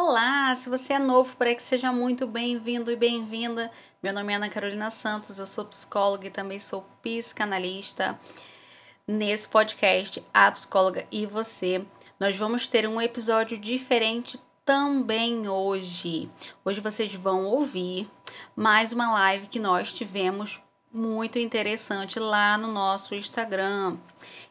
Olá, se você é novo por aqui, seja muito bem-vindo e bem-vinda. Meu nome é Ana Carolina Santos, eu sou psicóloga e também sou psicanalista. Nesse podcast, A Psicóloga e Você, nós vamos ter um episódio diferente também hoje. Hoje vocês vão ouvir mais uma live que nós tivemos muito interessante lá no nosso Instagram,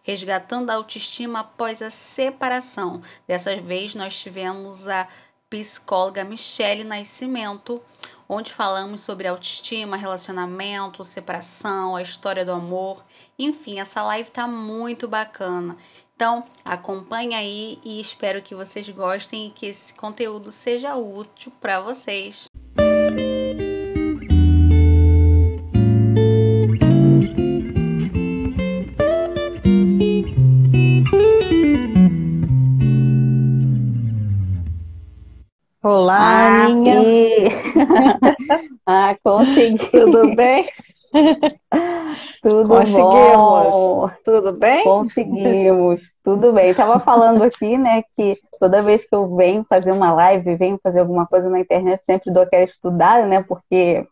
resgatando a autoestima após a separação. Dessa vez nós tivemos a psicóloga Michele Nascimento, onde falamos sobre autoestima, relacionamento, separação, a história do amor. Enfim, essa live tá muito bacana. Então, acompanhe aí e espero que vocês gostem e que esse conteúdo seja útil para vocês. Olá, ah, Aninha. ah, consegui. Tudo bem? Tudo Conseguimos. bom. Tudo bem? Conseguimos. Tudo bem. Estava falando aqui, né, que toda vez que eu venho fazer uma live, venho fazer alguma coisa na internet, sempre dou aquela estudada, né, porque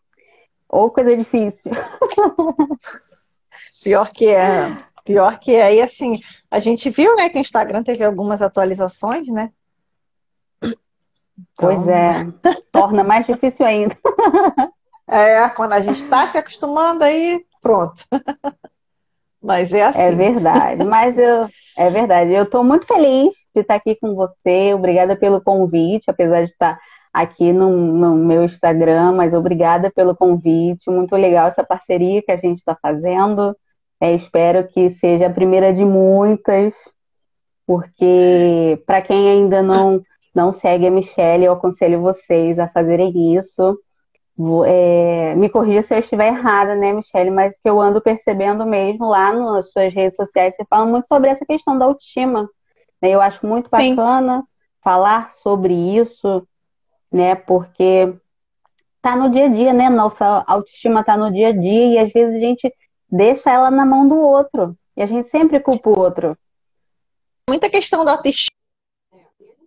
ou coisa difícil. Pior que é. Pior que é. E assim, a gente viu, né, que o Instagram teve algumas atualizações, né? Pois então... é, torna mais difícil ainda. É, quando a gente está se acostumando, aí pronto. Mas é assim. É verdade, mas eu. É verdade, eu estou muito feliz de estar aqui com você. Obrigada pelo convite, apesar de estar aqui no, no meu Instagram, mas obrigada pelo convite. Muito legal essa parceria que a gente está fazendo. É, espero que seja a primeira de muitas, porque para quem ainda não não segue a Michelle, eu aconselho vocês a fazerem isso. É, me corrija se eu estiver errada, né, Michelle? Mas o que eu ando percebendo mesmo lá nas suas redes sociais, você fala muito sobre essa questão da autoestima. Né? Eu acho muito bacana Sim. falar sobre isso, né? Porque tá no dia a dia, né? Nossa autoestima tá no dia a dia e às vezes a gente deixa ela na mão do outro. E a gente sempre culpa o outro. Muita questão da autoestima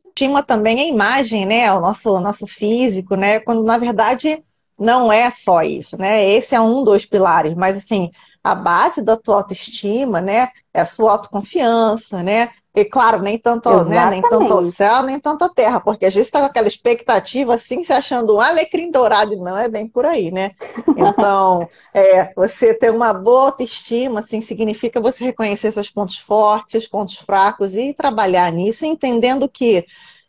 estima também a imagem, né? O nosso, nosso físico, né? Quando na verdade não é só isso, né? Esse é um dos pilares, mas assim, a base da tua autoestima, né? É a sua autoconfiança, né? E claro, nem tanto, né, nem tanto céu, nem tanto a terra, porque às vezes está com aquela expectativa assim, se achando um alecrim dourado, e não é bem por aí, né? Então, é, você ter uma boa autoestima, assim, significa você reconhecer seus pontos fortes, seus pontos fracos e trabalhar nisso, entendendo que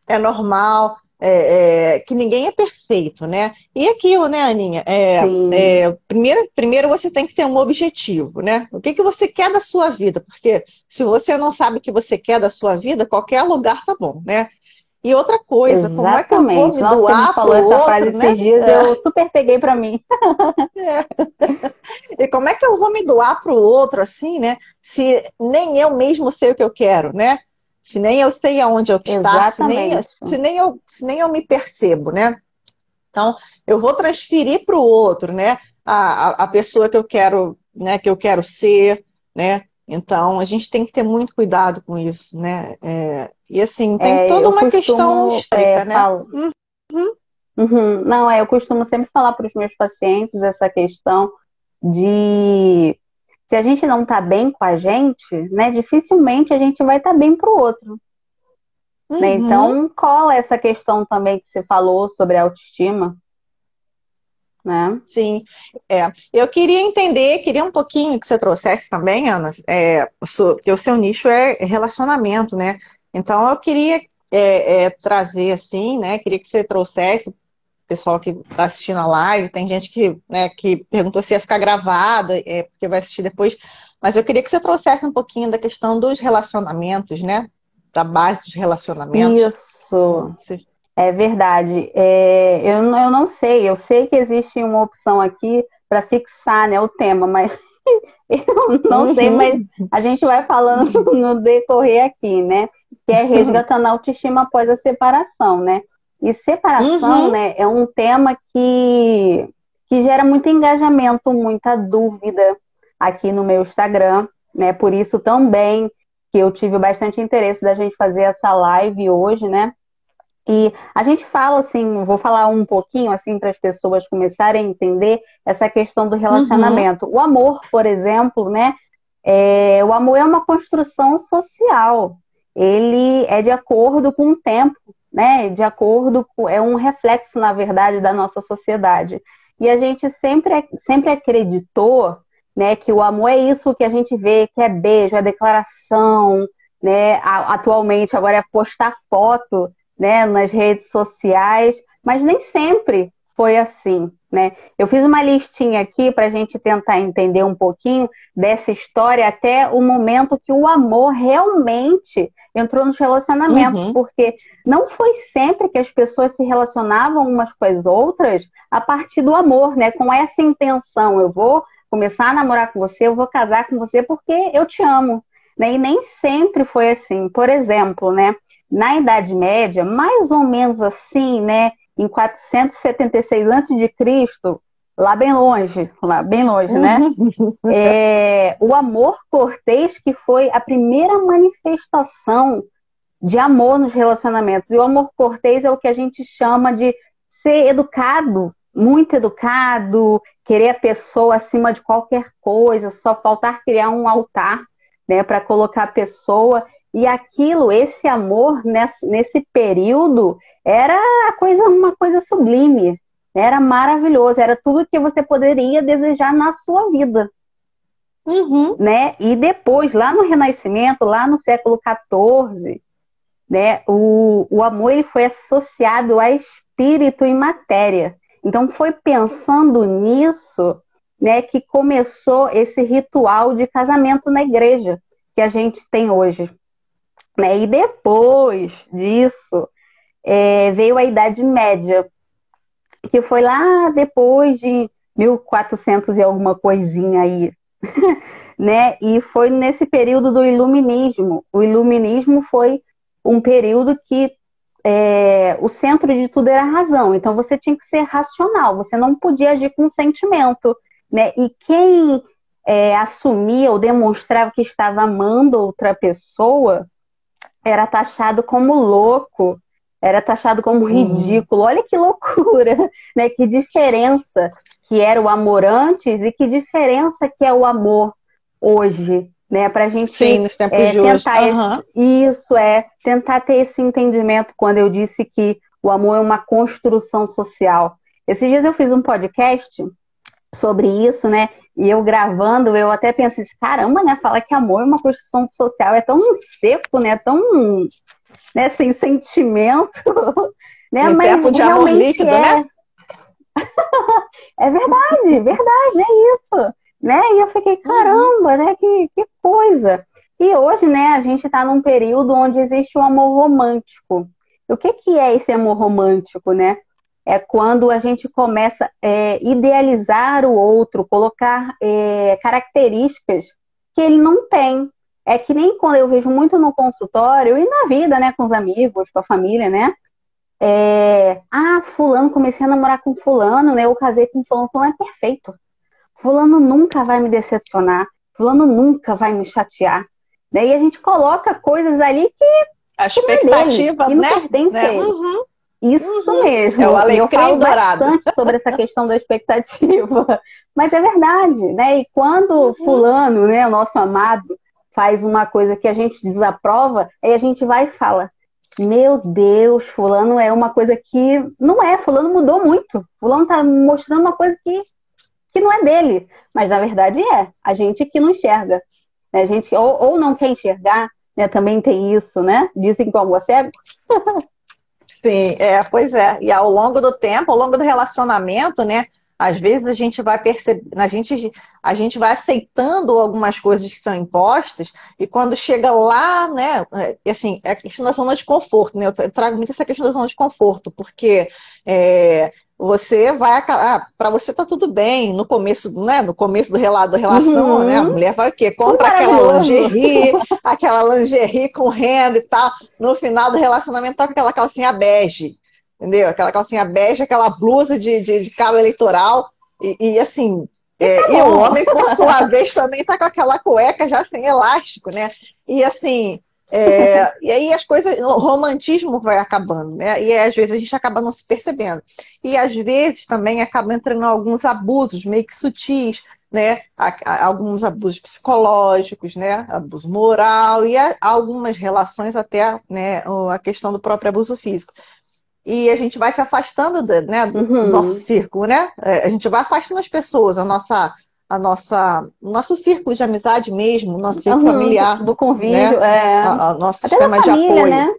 é normal, é, é, que ninguém é perfeito, né? E aquilo, né, Aninha? É, é, primeiro, primeiro você tem que ter um objetivo, né? O que, que você quer da sua vida? Porque se você não sabe o que você quer da sua vida, qualquer lugar tá bom, né? E outra coisa, Exatamente. como é que eu vou me Nossa, doar falou essa outro, frase né? esses dias, é. eu super peguei para mim. É. E como é que eu vou me doar para o outro assim, né? Se nem eu mesmo sei o que eu quero, né? Se nem eu sei aonde eu estou, se nem, se, nem eu, se nem eu me percebo, né? Então, eu vou transferir para o outro, né? A, a, a, pessoa que eu quero, né? Que eu quero ser, né? Então, a gente tem que ter muito cuidado com isso, né? É, e assim, tem é, toda uma costumo, questão histórica, é, né? Falo... Uhum. Uhum. Não, é, eu costumo sempre falar para os meus pacientes essa questão de se a gente não tá bem com a gente, né, dificilmente a gente vai estar tá bem pro outro. Né? Uhum. Né? Então, cola essa questão também que você falou sobre a autoestima. Né? Sim, é. eu queria entender, queria um pouquinho que você trouxesse também, Ana, é, o seu nicho é relacionamento, né? Então eu queria é, é, trazer assim, né? Queria que você trouxesse pessoal que está assistindo a live, tem gente que, né, que perguntou se ia ficar gravada, é, porque vai assistir depois. Mas eu queria que você trouxesse um pouquinho da questão dos relacionamentos, né? Da base dos relacionamentos. Isso. É verdade. É, eu, eu não sei, eu sei que existe uma opção aqui para fixar né, o tema, mas eu não uhum. sei, mas a gente vai falando no decorrer aqui, né? Que é resgatando a autoestima após a separação, né? E separação, uhum. né, é um tema que, que gera muito engajamento, muita dúvida aqui no meu Instagram, né? Por isso também que eu tive bastante interesse da gente fazer essa live hoje, né? E a gente fala assim, vou falar um pouquinho assim para as pessoas começarem a entender essa questão do relacionamento. Uhum. O amor, por exemplo, né? É, o amor é uma construção social. Ele é de acordo com o tempo, né? De acordo com é um reflexo, na verdade, da nossa sociedade. E a gente sempre, sempre acreditou, né, que o amor é isso que a gente vê, que é beijo, é declaração, né? Atualmente agora é postar foto né, nas redes sociais, mas nem sempre foi assim, né? Eu fiz uma listinha aqui para a gente tentar entender um pouquinho dessa história até o momento que o amor realmente entrou nos relacionamentos, uhum. porque não foi sempre que as pessoas se relacionavam umas com as outras a partir do amor, né? Com essa intenção, eu vou começar a namorar com você, eu vou casar com você porque eu te amo, né? E nem sempre foi assim. Por exemplo, né? na Idade Média, mais ou menos assim, né, em 476 a.C., lá bem longe, lá bem longe, né? é, o amor cortês que foi a primeira manifestação de amor nos relacionamentos. E o amor cortês é o que a gente chama de ser educado, muito educado, querer a pessoa acima de qualquer coisa, só faltar criar um altar, né, para colocar a pessoa e aquilo, esse amor nesse, nesse período era coisa, uma coisa sublime, era maravilhoso, era tudo que você poderia desejar na sua vida. Uhum. Né? E depois, lá no Renascimento, lá no século XIV, né, o, o amor ele foi associado a espírito e matéria. Então foi pensando nisso né, que começou esse ritual de casamento na igreja que a gente tem hoje. Né? E depois disso é, veio a Idade Média, que foi lá depois de 1400 e alguma coisinha aí, né? E foi nesse período do Iluminismo. O Iluminismo foi um período que é, o centro de tudo era a razão. Então você tinha que ser racional. Você não podia agir com sentimento, né? E quem é, assumia ou demonstrava que estava amando outra pessoa era taxado como louco, era taxado como ridículo. Olha que loucura, né? Que diferença que era o amor antes e que diferença que é o amor hoje, né? Para a gente Sim, nos tempos é, de tentar hoje. Uhum. Esse, isso é tentar ter esse entendimento quando eu disse que o amor é uma construção social. Esses dias eu fiz um podcast sobre isso, né? E eu gravando, eu até pensei, caramba, né? Falar que amor é uma construção social é tão seco, né? Tão né, sem sentimento. né? Um Mas tempo de amor líquido, é... né? é verdade, verdade, é isso. Né? E eu fiquei, uhum. caramba, né? Que, que coisa. E hoje, né, a gente está num período onde existe o um amor romântico. O que, que é esse amor romântico, né? é quando a gente começa a é, idealizar o outro, colocar é, características que ele não tem. É que nem quando eu vejo muito no consultório e na vida, né, com os amigos, com a família, né? É, ah, fulano, comecei a namorar com fulano, né? Eu casei com fulano, fulano é perfeito. Fulano nunca vai me decepcionar, fulano nunca vai me chatear. Daí a gente coloca coisas ali que a expectativa, que não né? pertence né? a ele. Uhum. Isso uhum. mesmo. É o alecrim eu falo dourado. bastante sobre essa questão da expectativa. Mas é verdade, né? E quando uhum. fulano, né, nosso amado, faz uma coisa que a gente desaprova, aí a gente vai e fala: Meu Deus, fulano é uma coisa que não é, fulano mudou muito. Fulano tá mostrando uma coisa que, que não é dele. Mas na verdade é. A gente que não enxerga. Né? A gente ou, ou não quer enxergar, né? Também tem isso, né? Dizem como é cego. Sim, é, pois é. E ao longo do tempo, ao longo do relacionamento, né? Às vezes a gente vai perceber, a gente, a gente vai aceitando algumas coisas que são impostas, e quando chega lá, né, é, assim, é a questão da zona de conforto, né? Eu trago muito essa questão da zona de conforto, porque é, você vai acabar. Ah, para você tá tudo bem no começo, né? No começo do relato da relação, uhum. né? A mulher vai o quê? Compra aquela lingerie, aquela lingerie com renda e tal. No final do relacionamento tá com aquela calcinha bege, entendeu? Aquela calcinha bege, aquela blusa de, de, de cabo eleitoral. E, e assim, é, tá e o homem, por sua vez, também tá com aquela cueca já sem elástico, né? E assim, É, e aí as coisas, o romantismo vai acabando, né? E às vezes a gente acaba não se percebendo. E às vezes também acaba entrando alguns abusos meio que sutis, né? Alguns abusos psicológicos, né? Abuso moral e algumas relações até, né? A questão do próprio abuso físico. E a gente vai se afastando do, né, do uhum. nosso círculo, né? É, a gente vai afastando as pessoas, a nossa a nossa, nosso círculo de amizade mesmo, nosso círculo uhum, familiar. Do convívio, né? é. A, a nosso Até sistema família, de apoio. Né?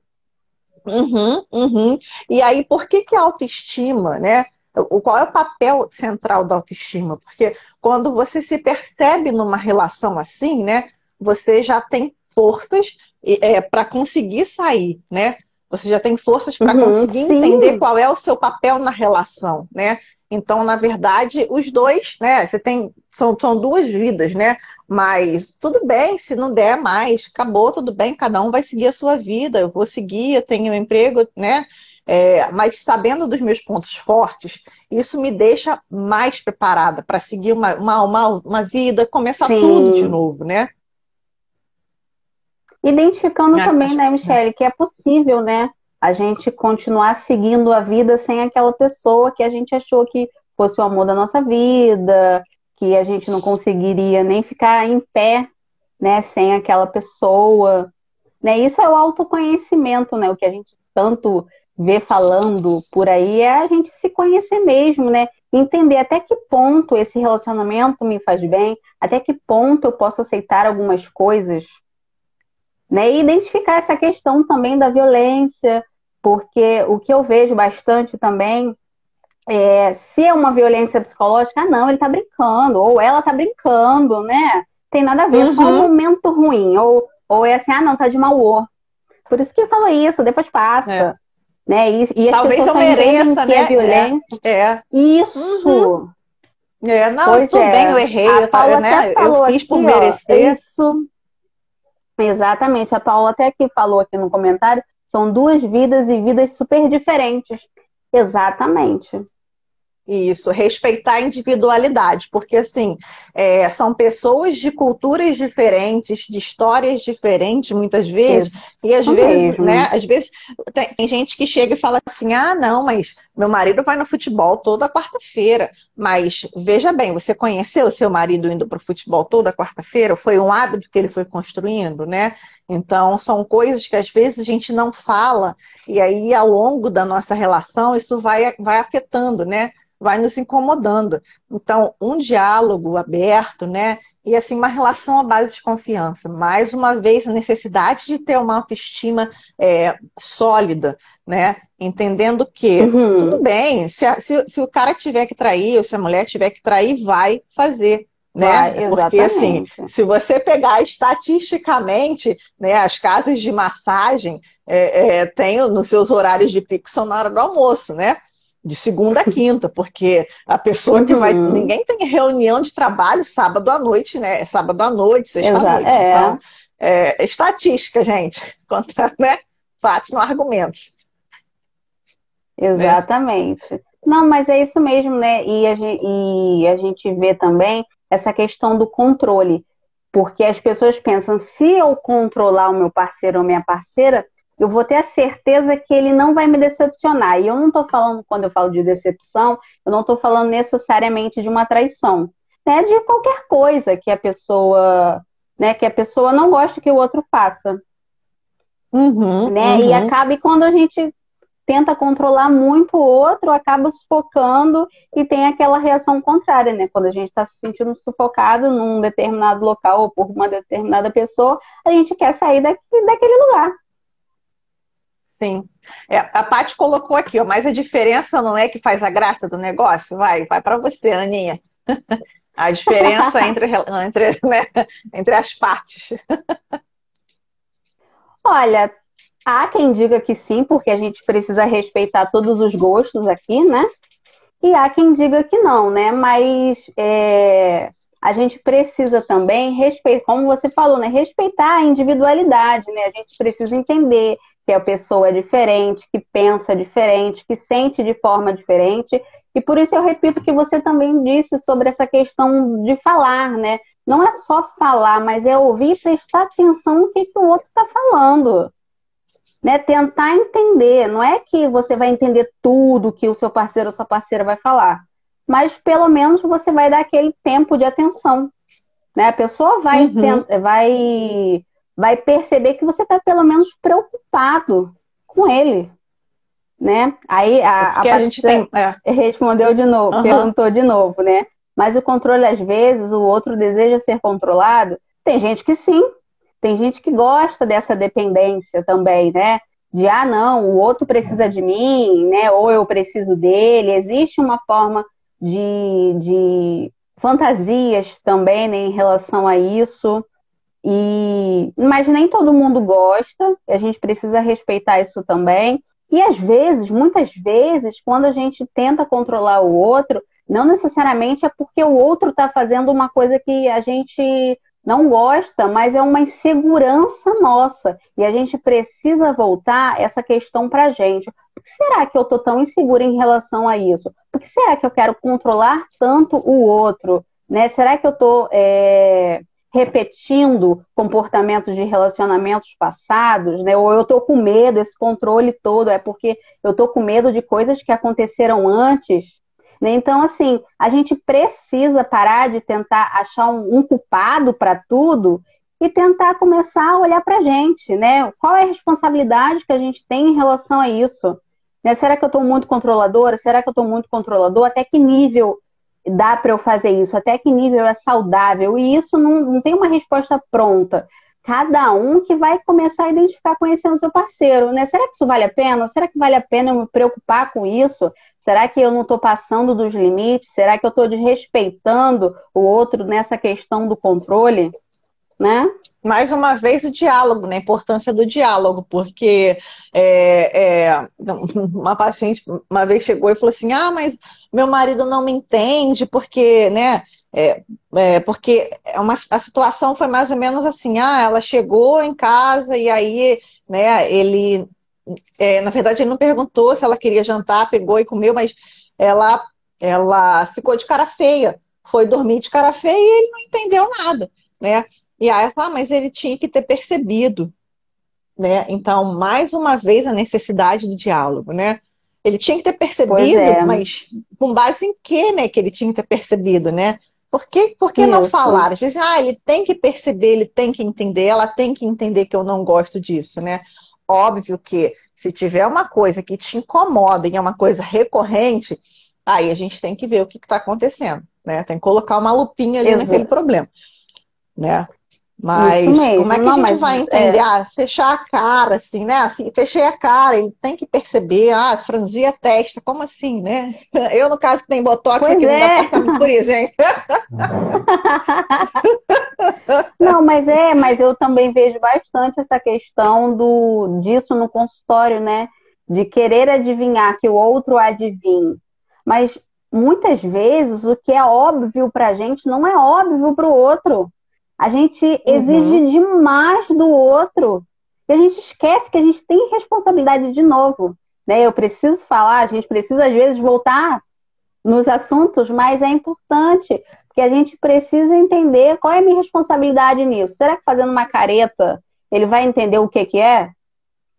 Uhum, uhum. E aí, por que, que a autoestima, né? O, qual é o papel central da autoestima? Porque quando você se percebe numa relação assim, né? Você já tem forças é, para conseguir sair, né? Você já tem forças para uhum, conseguir sim. entender qual é o seu papel na relação, né? Então, na verdade, os dois, né? Você tem. São, são duas vidas, né? Mas tudo bem, se não der mais, acabou, tudo bem, cada um vai seguir a sua vida, eu vou seguir, eu tenho um emprego, né? É, mas sabendo dos meus pontos fortes, isso me deixa mais preparada para seguir uma, uma, uma, uma, vida, começar Sim. tudo de novo, né? Identificando também, né, Michele, que é possível, né? a gente continuar seguindo a vida sem aquela pessoa que a gente achou que fosse o amor da nossa vida, que a gente não conseguiria nem ficar em pé, né, sem aquela pessoa, né? Isso é o autoconhecimento, né? O que a gente tanto vê falando por aí é a gente se conhecer mesmo, né? Entender até que ponto esse relacionamento me faz bem, até que ponto eu posso aceitar algumas coisas, né? E identificar essa questão também da violência, porque o que eu vejo bastante também é, se é uma violência psicológica, ah, não, ele tá brincando, ou ela tá brincando, né? Tem nada a ver, uhum. só um momento ruim, ou, ou é assim, ah, não, tá de mau humor. Por isso que falou isso, depois passa. É. Né? E, e Talvez eu mereça, né? É violência. É. é. Isso. Uhum. É, não, pois tudo é. bem, eu errei, a Paula eu, né? eu fiz por merecer. Ó, isso. Exatamente, a Paula até aqui falou aqui no comentário são duas vidas e vidas super diferentes. Exatamente. Isso, respeitar a individualidade, porque assim, é, são pessoas de culturas diferentes, de histórias diferentes, muitas vezes, e às vezes, mesmo. né, às vezes tem, tem, gente que chega e fala assim, ah, não, mas meu marido vai no futebol toda quarta-feira, mas veja bem, você conheceu o seu marido indo para o futebol toda quarta-feira? Foi um hábito que ele foi construindo, né? Então, são coisas que às vezes a gente não fala, e aí ao longo da nossa relação isso vai, vai afetando, né? vai nos incomodando. Então, um diálogo aberto, né? E assim, uma relação à base de confiança. Mais uma vez, a necessidade de ter uma autoestima é, sólida, né? Entendendo que, uhum. tudo bem, se, a, se, se, o cara tiver que trair, ou se a mulher tiver que trair, vai fazer. Né? Vai, Porque assim, se você pegar estatisticamente, né, as casas de massagem é, é, têm nos seus horários de pico são na hora do almoço, né? de segunda a quinta, porque a pessoa que vai. Uhum. Ninguém tem reunião de trabalho sábado à noite, né? Sábado à noite, sexta-noite. É. Então, é, estatística, gente, contra né? fatos, não argumentos. Exatamente. Né? Não, mas é isso mesmo, né? E a, gente, e a gente vê também essa questão do controle. Porque as pessoas pensam, se eu controlar o meu parceiro ou minha parceira, eu vou ter a certeza que ele não vai me decepcionar. E eu não estou falando, quando eu falo de decepção, eu não estou falando necessariamente de uma traição. Né? De qualquer coisa que a pessoa, né, que a pessoa não gosta que o outro faça. Uhum, né? Uhum. E acaba, e quando a gente tenta controlar muito o outro, acaba sufocando e tem aquela reação contrária, né? Quando a gente está se sentindo sufocado num determinado local ou por uma determinada pessoa, a gente quer sair daqui, daquele lugar. Sim. É, a Paty colocou aqui, ó, mas a diferença não é que faz a graça do negócio? Vai, vai para você, Aninha. A diferença entre, entre, né, entre as partes. Olha, há quem diga que sim, porque a gente precisa respeitar todos os gostos aqui, né? E há quem diga que não, né? Mas é, a gente precisa também respeitar, como você falou, né? Respeitar a individualidade, né? A gente precisa entender que a pessoa é diferente, que pensa diferente, que sente de forma diferente. E por isso eu repito que você também disse sobre essa questão de falar, né? não é só falar, mas é ouvir e prestar atenção no que, que o outro está falando. Né? Tentar entender. Não é que você vai entender tudo que o seu parceiro ou sua parceira vai falar, mas pelo menos você vai dar aquele tempo de atenção. Né? A pessoa vai, uhum. vai, vai perceber que você está pelo menos preocupado com ele. Né? Aí a, a, a gente tem, é. respondeu de novo, uhum. perguntou de novo, né? Mas o controle, às vezes, o outro deseja ser controlado. Tem gente que sim, tem gente que gosta dessa dependência também, né? De, ah, não, o outro precisa de mim, né? Ou eu preciso dele. Existe uma forma de, de fantasias também né, em relação a isso. E mas nem todo mundo gosta, a gente precisa respeitar isso também. E às vezes, muitas vezes, quando a gente tenta controlar o outro, não necessariamente é porque o outro está fazendo uma coisa que a gente não gosta, mas é uma insegurança nossa. E a gente precisa voltar essa questão para a gente. Por que será que eu estou tão insegura em relação a isso? Por que será que eu quero controlar tanto o outro? Né? Será que eu estou é, repetindo comportamentos de relacionamentos passados? Né? Ou eu estou com medo, esse controle todo é porque eu estou com medo de coisas que aconteceram antes né? Então, assim, a gente precisa parar de tentar achar um, um culpado para tudo e tentar começar a olhar para a gente, né? Qual é a responsabilidade que a gente tem em relação a isso? Né? Será que eu estou muito controladora? Será que eu estou muito controlador? Até que nível dá para eu fazer isso? Até que nível é saudável? E isso não, não tem uma resposta pronta cada um que vai começar a identificar conhecendo seu parceiro, né? Será que isso vale a pena? Será que vale a pena eu me preocupar com isso? Será que eu não estou passando dos limites? Será que eu estou desrespeitando o outro nessa questão do controle? Né? Mais uma vez o diálogo, né? A importância do diálogo, porque é, é, uma paciente uma vez chegou e falou assim: ah, mas meu marido não me entende, porque, né? É, é, porque é uma, a situação foi mais ou menos assim, ah, ela chegou em casa e aí, né, ele, é, na verdade, ele não perguntou se ela queria jantar, pegou e comeu, mas ela, ela ficou de cara feia, foi dormir de cara feia e ele não entendeu nada, né? E aí ela ah, mas ele tinha que ter percebido, né? Então, mais uma vez, a necessidade do diálogo, né? Ele tinha que ter percebido, é. mas com base em que, né, que ele tinha que ter percebido, né? Por que, por que não falar? Às vezes, ah, ele tem que perceber, ele tem que entender, ela tem que entender que eu não gosto disso, né? Óbvio que se tiver uma coisa que te incomoda e é uma coisa recorrente, aí a gente tem que ver o que está acontecendo, né? Tem que colocar uma lupinha ali Exato. naquele problema, né? Mas como é que não, a gente vai entender? É... Ah, fechar a cara, assim, né? Fechei a cara, ele tem que perceber, ah, franzir a testa, como assim, né? Eu, no caso, que tem botox pois aqui, é. não dá é. por isso, gente. não, mas é, mas eu também vejo bastante essa questão do disso no consultório, né? De querer adivinhar que o outro adivinhe. Mas muitas vezes o que é óbvio pra gente não é óbvio pro outro. A gente exige uhum. demais do outro. E a gente esquece que a gente tem responsabilidade de novo. Né? Eu preciso falar, a gente precisa, às vezes, voltar nos assuntos, mas é importante, porque a gente precisa entender qual é a minha responsabilidade nisso. Será que fazendo uma careta ele vai entender o que, que é?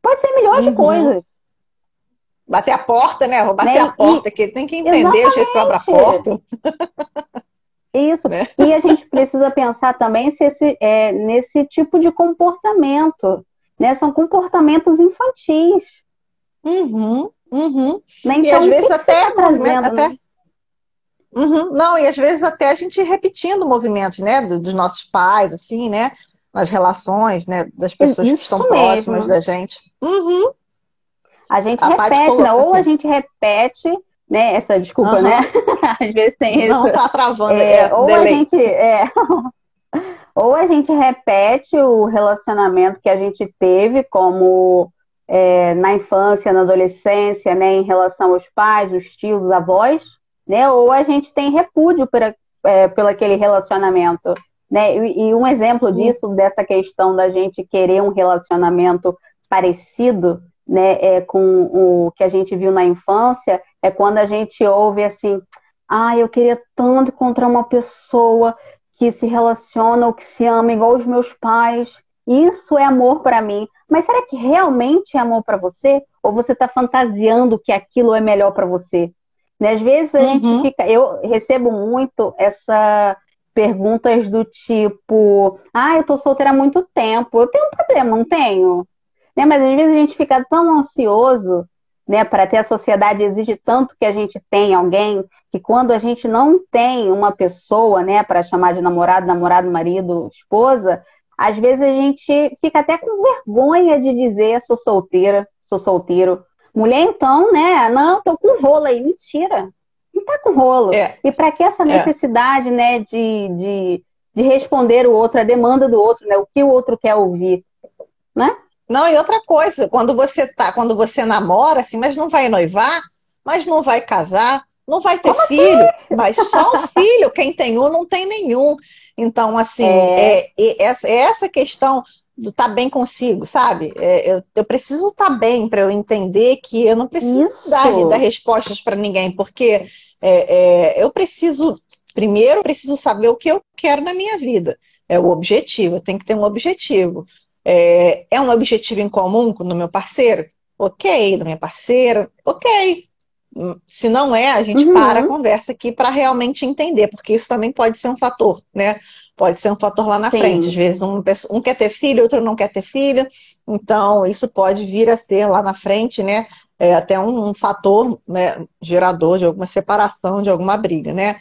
Pode ser milhões uhum. de coisas. Bater a porta, né? Vou bater né? a porta, e... que ele tem que entender Exatamente. o jeito que abre a porta. Isso. Né? E a gente precisa pensar também se esse, é, nesse tipo de comportamento. Né? São comportamentos infantis. Uhum, uhum. Né? Então, e às vezes até, tá trazendo, até... Né? Uhum. Não, e às vezes até a gente repetindo movimentos, né, dos nossos pais, assim, né, nas relações, né, das pessoas Isso que estão mesmo. próximas da gente. Uhum. A gente a repete, né? ou a gente repete né? Essa desculpa, uhum. né? Às vezes tem isso. Não tá travando. É, é ou delay. a gente é, ou a gente repete o relacionamento que a gente teve como é, na infância, na adolescência, né, em relação aos pais, os tios, os avós, né? Ou a gente tem repúdio por, é, pelo aquele relacionamento. Né? E, e um exemplo disso, dessa questão da gente querer um relacionamento parecido, né, é, com o que a gente viu na infância, é quando a gente ouve assim, ah, eu queria tanto encontrar uma pessoa que se relaciona ou que se ama igual os meus pais. Isso é amor para mim. Mas será que realmente é amor para você? Ou você está fantasiando que aquilo é melhor para você? Né? Às vezes a uhum. gente fica. Eu recebo muito essa perguntas do tipo: Ah, eu tô solteira há muito tempo. Eu tenho um problema, não tenho? Né? Mas às vezes a gente fica tão ansioso né, para ter a sociedade exige tanto que a gente tenha alguém, que quando a gente não tem uma pessoa, né, para chamar de namorado, namorado, marido, esposa, às vezes a gente fica até com vergonha de dizer sou solteira, sou solteiro. Mulher então, né, não, tô com rolo aí, mentira. Não tá com rolo. É. E para que essa é. necessidade, é. né, de, de, de responder o outro, a demanda do outro, né, o que o outro quer ouvir, né? Não, e outra coisa, quando você tá, quando você namora, assim, mas não vai noivar, mas não vai casar, não vai ter Como filho, assim? mas só um filho, quem tem um não tem nenhum. Então, assim, é, é, é essa, é essa questão do estar tá bem consigo, sabe? É, eu, eu preciso estar tá bem para eu entender que eu não preciso dar, dar respostas para ninguém, porque é, é, eu preciso, primeiro, preciso saber o que eu quero na minha vida. É o objetivo, eu tenho que ter um objetivo. É, é um objetivo em comum no meu parceiro? Ok, da minha parceira? Ok. Se não é, a gente uhum. para a conversa aqui para realmente entender, porque isso também pode ser um fator, né? Pode ser um fator lá na Sim. frente. Às vezes um, um quer ter filho, outro não quer ter filho. Então, isso pode vir a ser lá na frente, né? É até um, um fator né, gerador de alguma separação, de alguma briga, né?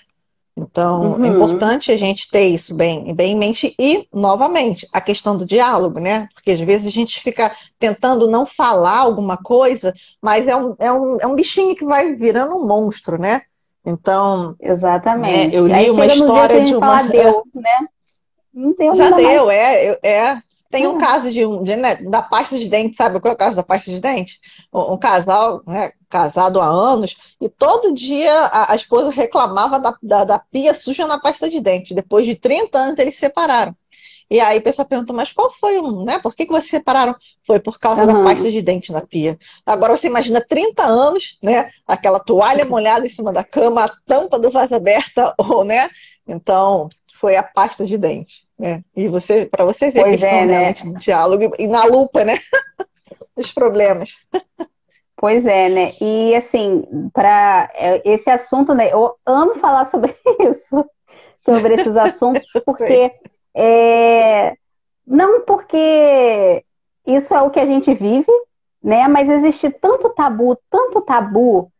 Então, é uhum. é importante a gente ter isso bem, bem em mente. E, novamente, a questão do diálogo, né? Porque às vezes a gente fica tentando não falar alguma coisa, mas é um, é um, é um bichinho que vai virando um monstro, né? Então. Exatamente. É, eu li Aí uma história de uma. deu, né? Não deu Já deu, é, é. Tem um caso de, de né, da pasta de dente, sabe qual é o caso da pasta de dente? Um, um casal, né, casado há anos, e todo dia a, a esposa reclamava da, da, da, pia suja na pasta de dente. Depois de 30 anos eles se separaram. E aí a pessoa perguntou, mas qual foi o, né? Por que, que vocês se separaram? Foi por causa uhum. da pasta de dente na pia. Agora você imagina 30 anos, né? Aquela toalha molhada em cima da cama, a tampa do vaso aberta, ou, né? Então, foi a pasta de dente. Né? E você, para você ver pois a questão é, né? realmente do diálogo e na lupa, né? Os problemas. Pois é, né? E assim, para é, esse assunto, né? Eu amo falar sobre isso, sobre esses assuntos, porque é, não porque isso é o que a gente vive, né? Mas existe tanto tabu, tanto tabu,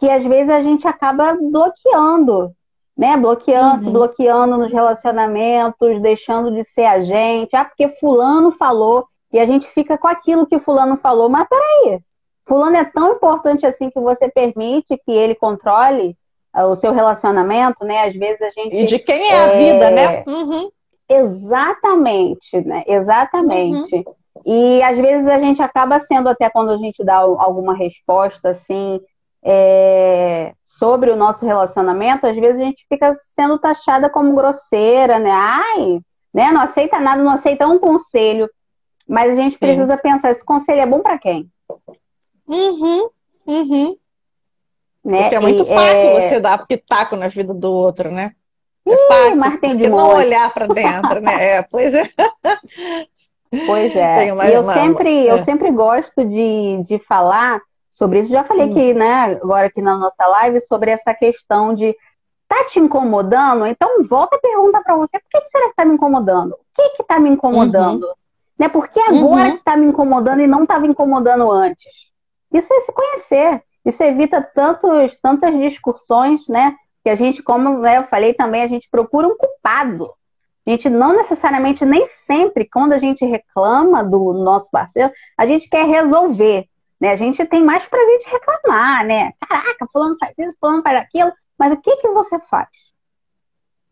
que às vezes a gente acaba bloqueando né? Bloqueando, uhum. se bloqueando nos relacionamentos, deixando de ser a gente. Ah, porque fulano falou. E a gente fica com aquilo que fulano falou. Mas peraí, fulano é tão importante assim que você permite que ele controle uh, o seu relacionamento, né? Às vezes a gente... E de quem é, é... a vida, né? Uhum. Exatamente, né? Exatamente. Uhum. E às vezes a gente acaba sendo, até quando a gente dá alguma resposta assim, é, sobre o nosso relacionamento, às vezes a gente fica sendo taxada como grosseira, né? Ai, né? Não aceita nada, não aceita um conselho. Mas a gente precisa pensar, esse conselho é bom para quem? Uhum, uhum. Né? Porque é muito e, fácil é... você dar pitaco na vida do outro, né? É Ih, fácil, tem de não olhar para dentro, né? É, pois é. Pois é. E eu sempre, é. eu sempre gosto de, de falar sobre isso. Já falei aqui, né, agora aqui na nossa live, sobre essa questão de tá te incomodando? Então volta a pergunta para você, por que, que, será que tá me incomodando? O que que tá me incomodando? Uhum. Né? Por que agora uhum. que tá me incomodando e não estava incomodando antes? Isso é se conhecer. Isso evita tantos, tantas discussões, né? Que a gente, como né, eu falei também, a gente procura um culpado. A gente não necessariamente, nem sempre, quando a gente reclama do nosso parceiro, a gente quer resolver. Né? A gente tem mais prazer de reclamar, né? Caraca, fulano faz isso, fulano faz aquilo. Mas o que que você faz?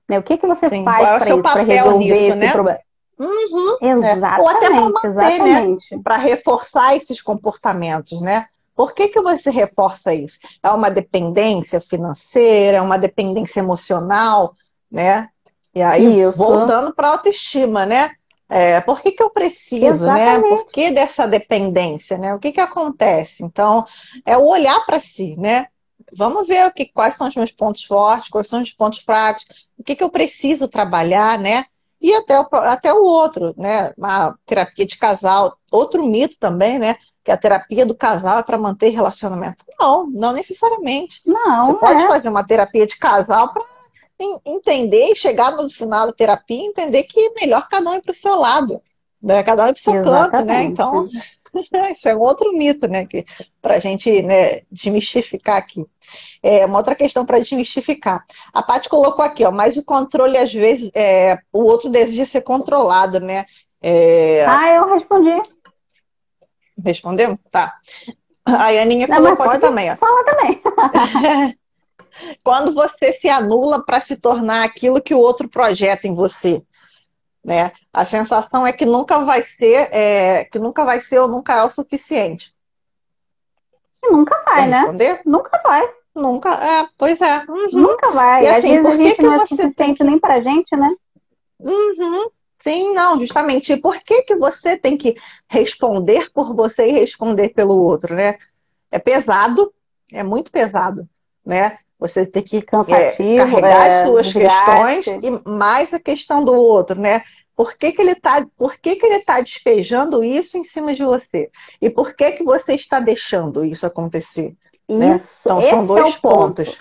Né? O que que você Sim, faz para isso, para resolver nisso, esse né? problema? Uhum, exatamente, é. Ou até para manter, né? exatamente. Né? Para reforçar esses comportamentos, né? Por que, que você reforça isso? É uma dependência financeira, é uma dependência emocional, né? E aí, isso. voltando para a autoestima, né? É, por que, que eu preciso, né? Exatamente. né? Por que dessa dependência, né? O que, que acontece? Então, é o olhar para si, né? vamos ver o que, quais são os meus pontos fortes, quais são os pontos fracos, o que, que eu preciso trabalhar, né? E até o, até o outro, né? Uma terapia de casal, outro mito também, né? Que a terapia do casal é para manter relacionamento. Não, não necessariamente. Não. Você pode é. fazer uma terapia de casal para entender e chegar no final da terapia e entender que é melhor cada um ir para o seu lado. Né? Cada um ir para o seu Exatamente. canto, né? Então, isso é um outro mito, né? Para a gente né, desmistificar aqui. É uma outra questão para desmistificar. A Paty colocou aqui, ó, mas o controle, às vezes, é, o outro deseja ser controlado, né? É... Ah, eu respondi. Respondemos? Tá. A Aninha colocou aqui também, ó. Fala também. Quando você se anula para se tornar aquilo que o outro projeta em você. Né? A sensação é que nunca vai ser, é, que nunca vai ser ou nunca é o suficiente. nunca vai, né? Responder? Nunca vai. Nunca, é, pois é. Uhum. Nunca vai. E, assim, Às vezes a gente não é suficiente nem pra gente, né? Uhum. Sim, não, justamente. Por que, que você tem que responder por você e responder pelo outro, né? É pesado, é muito pesado, né? Você tem que é, carregar é, as suas questões e mais a questão do outro, né? Por que, que ele está por que, que ele tá despejando isso em cima de você? E por que, que você está deixando isso acontecer? Né? Isso, né? Então são dois é pontos.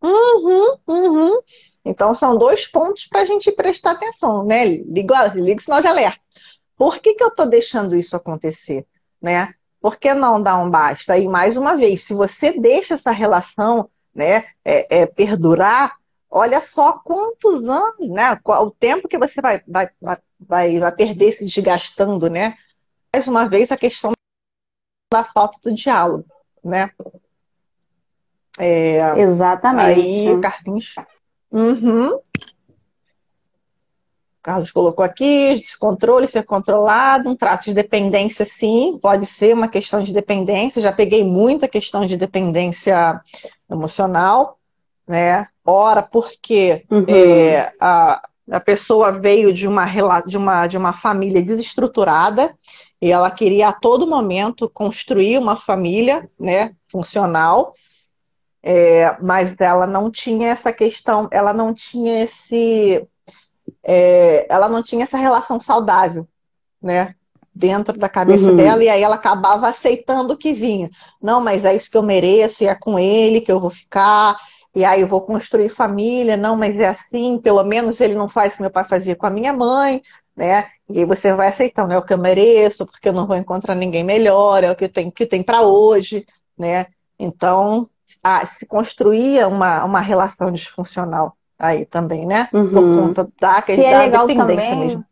Uhum, uhum. Então são dois pontos para a gente prestar atenção, né? Liga, liga o sinal de alerta. Por que, que eu estou deixando isso acontecer? Né? Por que não dar um basta? E mais uma vez, se você deixa essa relação né, é, é, perdurar, olha só quantos anos, né? O tempo que você vai, vai, vai, vai perder se desgastando, né? Mais uma vez a questão da falta do diálogo, né? É, Exatamente. Aí, Carlinhos. Uhum. Carlos colocou aqui, descontrole, ser controlado, um trato de dependência, sim, pode ser uma questão de dependência. Já peguei muita questão de dependência emocional, né? Ora, porque uhum. é, a, a pessoa veio de uma, de, uma, de uma família desestruturada e ela queria a todo momento construir uma família né, funcional, é, mas ela não tinha essa questão, ela não tinha esse. É, ela não tinha essa relação saudável, né? dentro da cabeça uhum. dela e aí ela acabava aceitando o que vinha. Não, mas é isso que eu mereço, e é com ele que eu vou ficar, e aí eu vou construir família. Não, mas é assim, pelo menos ele não faz o que meu pai fazia com a minha mãe, né? E aí você vai aceitando, é o que eu mereço, porque eu não vou encontrar ninguém melhor, é o que tem que tem para hoje, né? Então, se construía uma, uma relação disfuncional aí também, né? Uhum. Por conta da, que é da dependência também... mesmo.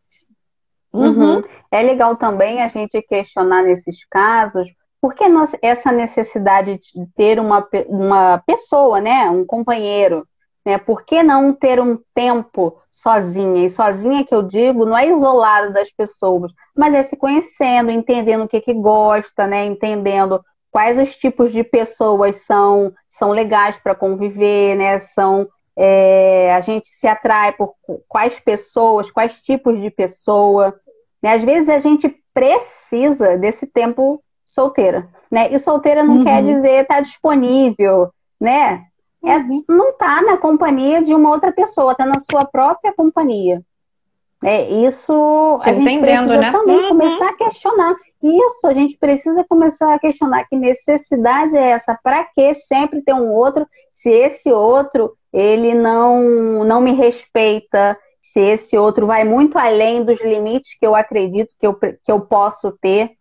Uhum. uhum. É legal também a gente questionar nesses casos por que nós, essa necessidade de ter uma, uma pessoa, né, um companheiro, né? Por que não ter um tempo sozinha? E sozinha que eu digo, não é isolado das pessoas, mas é se conhecendo, entendendo o que que gosta, né? Entendendo quais os tipos de pessoas são são legais para conviver, né? São é, a gente se atrai por quais pessoas, quais tipos de pessoa. Né? Às vezes a gente precisa desse tempo solteira, né? E solteira não uhum. quer dizer estar tá disponível, né? É, uhum. não está na companhia de uma outra pessoa, está na sua própria companhia. É, isso Você a gente precisa né? também uhum. começar a questionar. Isso, a gente precisa começar a questionar que necessidade é essa? Para que sempre ter um outro se esse outro ele não, não me respeita, se esse outro vai muito além dos limites que eu acredito que eu, que eu posso ter,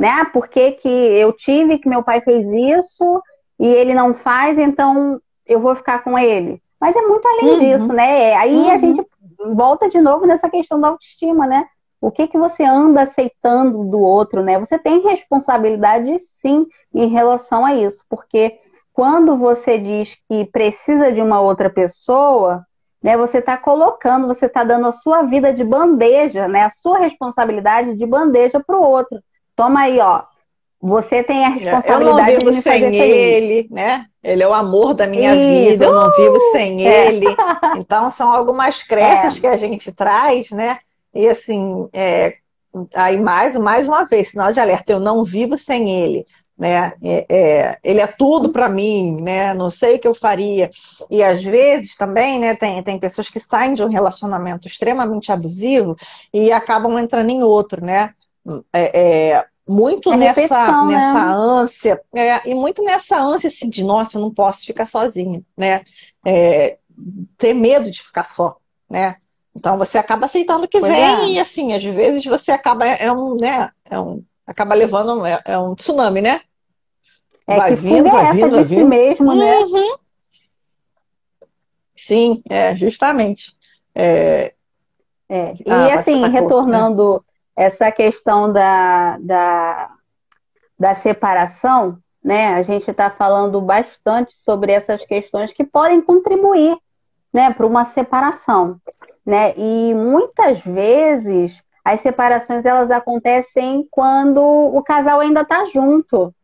né? Por que, que eu tive que meu pai fez isso e ele não faz, então eu vou ficar com ele. Mas é muito além uhum. disso, né? Aí uhum. a gente volta de novo nessa questão da autoestima, né? O que que você anda aceitando do outro, né? Você tem responsabilidade sim em relação a isso, porque quando você diz que precisa de uma outra pessoa, né? Você está colocando, você está dando a sua vida de bandeja, né? A sua responsabilidade de bandeja para o outro. Toma aí, ó. Você tem a responsabilidade eu não vivo de sem ele, né? Ele é o amor da minha Isso. vida, eu não vivo sem é. ele. Então são algumas crenças é. que a gente traz, né? E assim, é, aí mais, mais uma vez, sinal de alerta, eu não vivo sem ele. né? É, é, ele é tudo para mim, né? Não sei o que eu faria. E às vezes também, né? Tem, tem pessoas que saem de um relacionamento extremamente abusivo e acabam entrando em outro, né? É, é muito é nessa, repetição, né? nessa né? ânsia, é, e muito nessa ânsia assim, de nossa, eu não posso ficar sozinha, né? É, ter medo de ficar só, né? Então você acaba aceitando o que pois vem é. e assim, às vezes você acaba é um, né, é um acaba levando é, é um tsunami, né? É vai que vindo, vai vindo, vai vindo. Si mesmo, né? Uhum. Sim, é, justamente. É... É. E ah, assim, retornando né? Essa questão da, da, da separação, né? A gente está falando bastante sobre essas questões que podem contribuir né, para uma separação. Né? E muitas vezes as separações elas acontecem quando o casal ainda está junto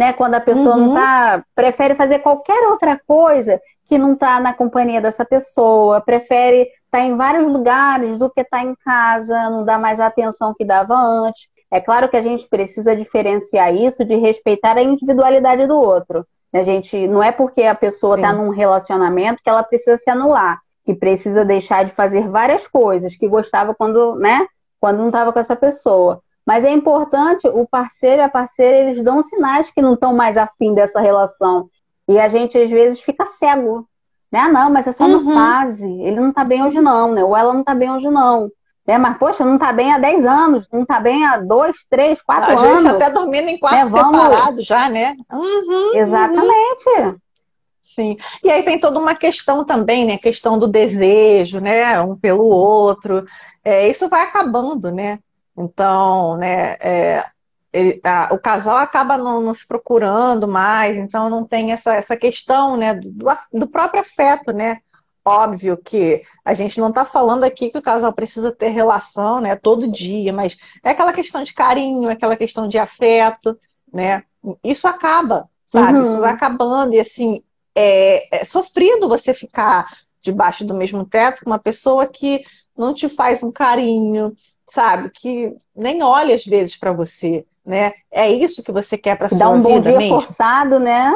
né? Quando a pessoa uhum. não tá, prefere fazer qualquer outra coisa que não tá na companhia dessa pessoa, prefere estar tá em vários lugares do que estar tá em casa, não dá mais a atenção que dava antes. É claro que a gente precisa diferenciar isso de respeitar a individualidade do outro. A gente não é porque a pessoa está num relacionamento que ela precisa se anular, que precisa deixar de fazer várias coisas que gostava quando, né, quando não estava com essa pessoa. Mas é importante, o parceiro e a parceira, eles dão sinais que não estão mais afim dessa relação. E a gente, às vezes, fica cego. Né? Ah, não, mas é só uhum. uma fase. Ele não tá bem hoje, não, né? Ou ela não tá bem hoje, não. Né? Mas, poxa, não tá bem há 10 anos, não tá bem há 2, 3, 4 anos. Às vezes até dormindo em quarto né? Vamos... separado já, né? Uhum, Exatamente. Uhum. Sim. E aí vem toda uma questão também, né? Questão do desejo, né? Um pelo outro. É, isso vai acabando, né? Então, né, é, ele, a, o casal acaba não, não, se procurando mais, então não tem essa, essa questão né, do, do próprio afeto, né? Óbvio que a gente não está falando aqui que o casal precisa ter relação né, todo dia, mas é aquela questão de carinho, é aquela questão de afeto, né? Isso acaba, sabe? Uhum. Isso vai acabando, e assim, é, é sofrido você ficar debaixo do mesmo teto com uma pessoa que não te faz um carinho, sabe? Que nem olha às vezes para você, né? É isso que você quer para sua vida Dá um bom dia mesmo? forçado, né?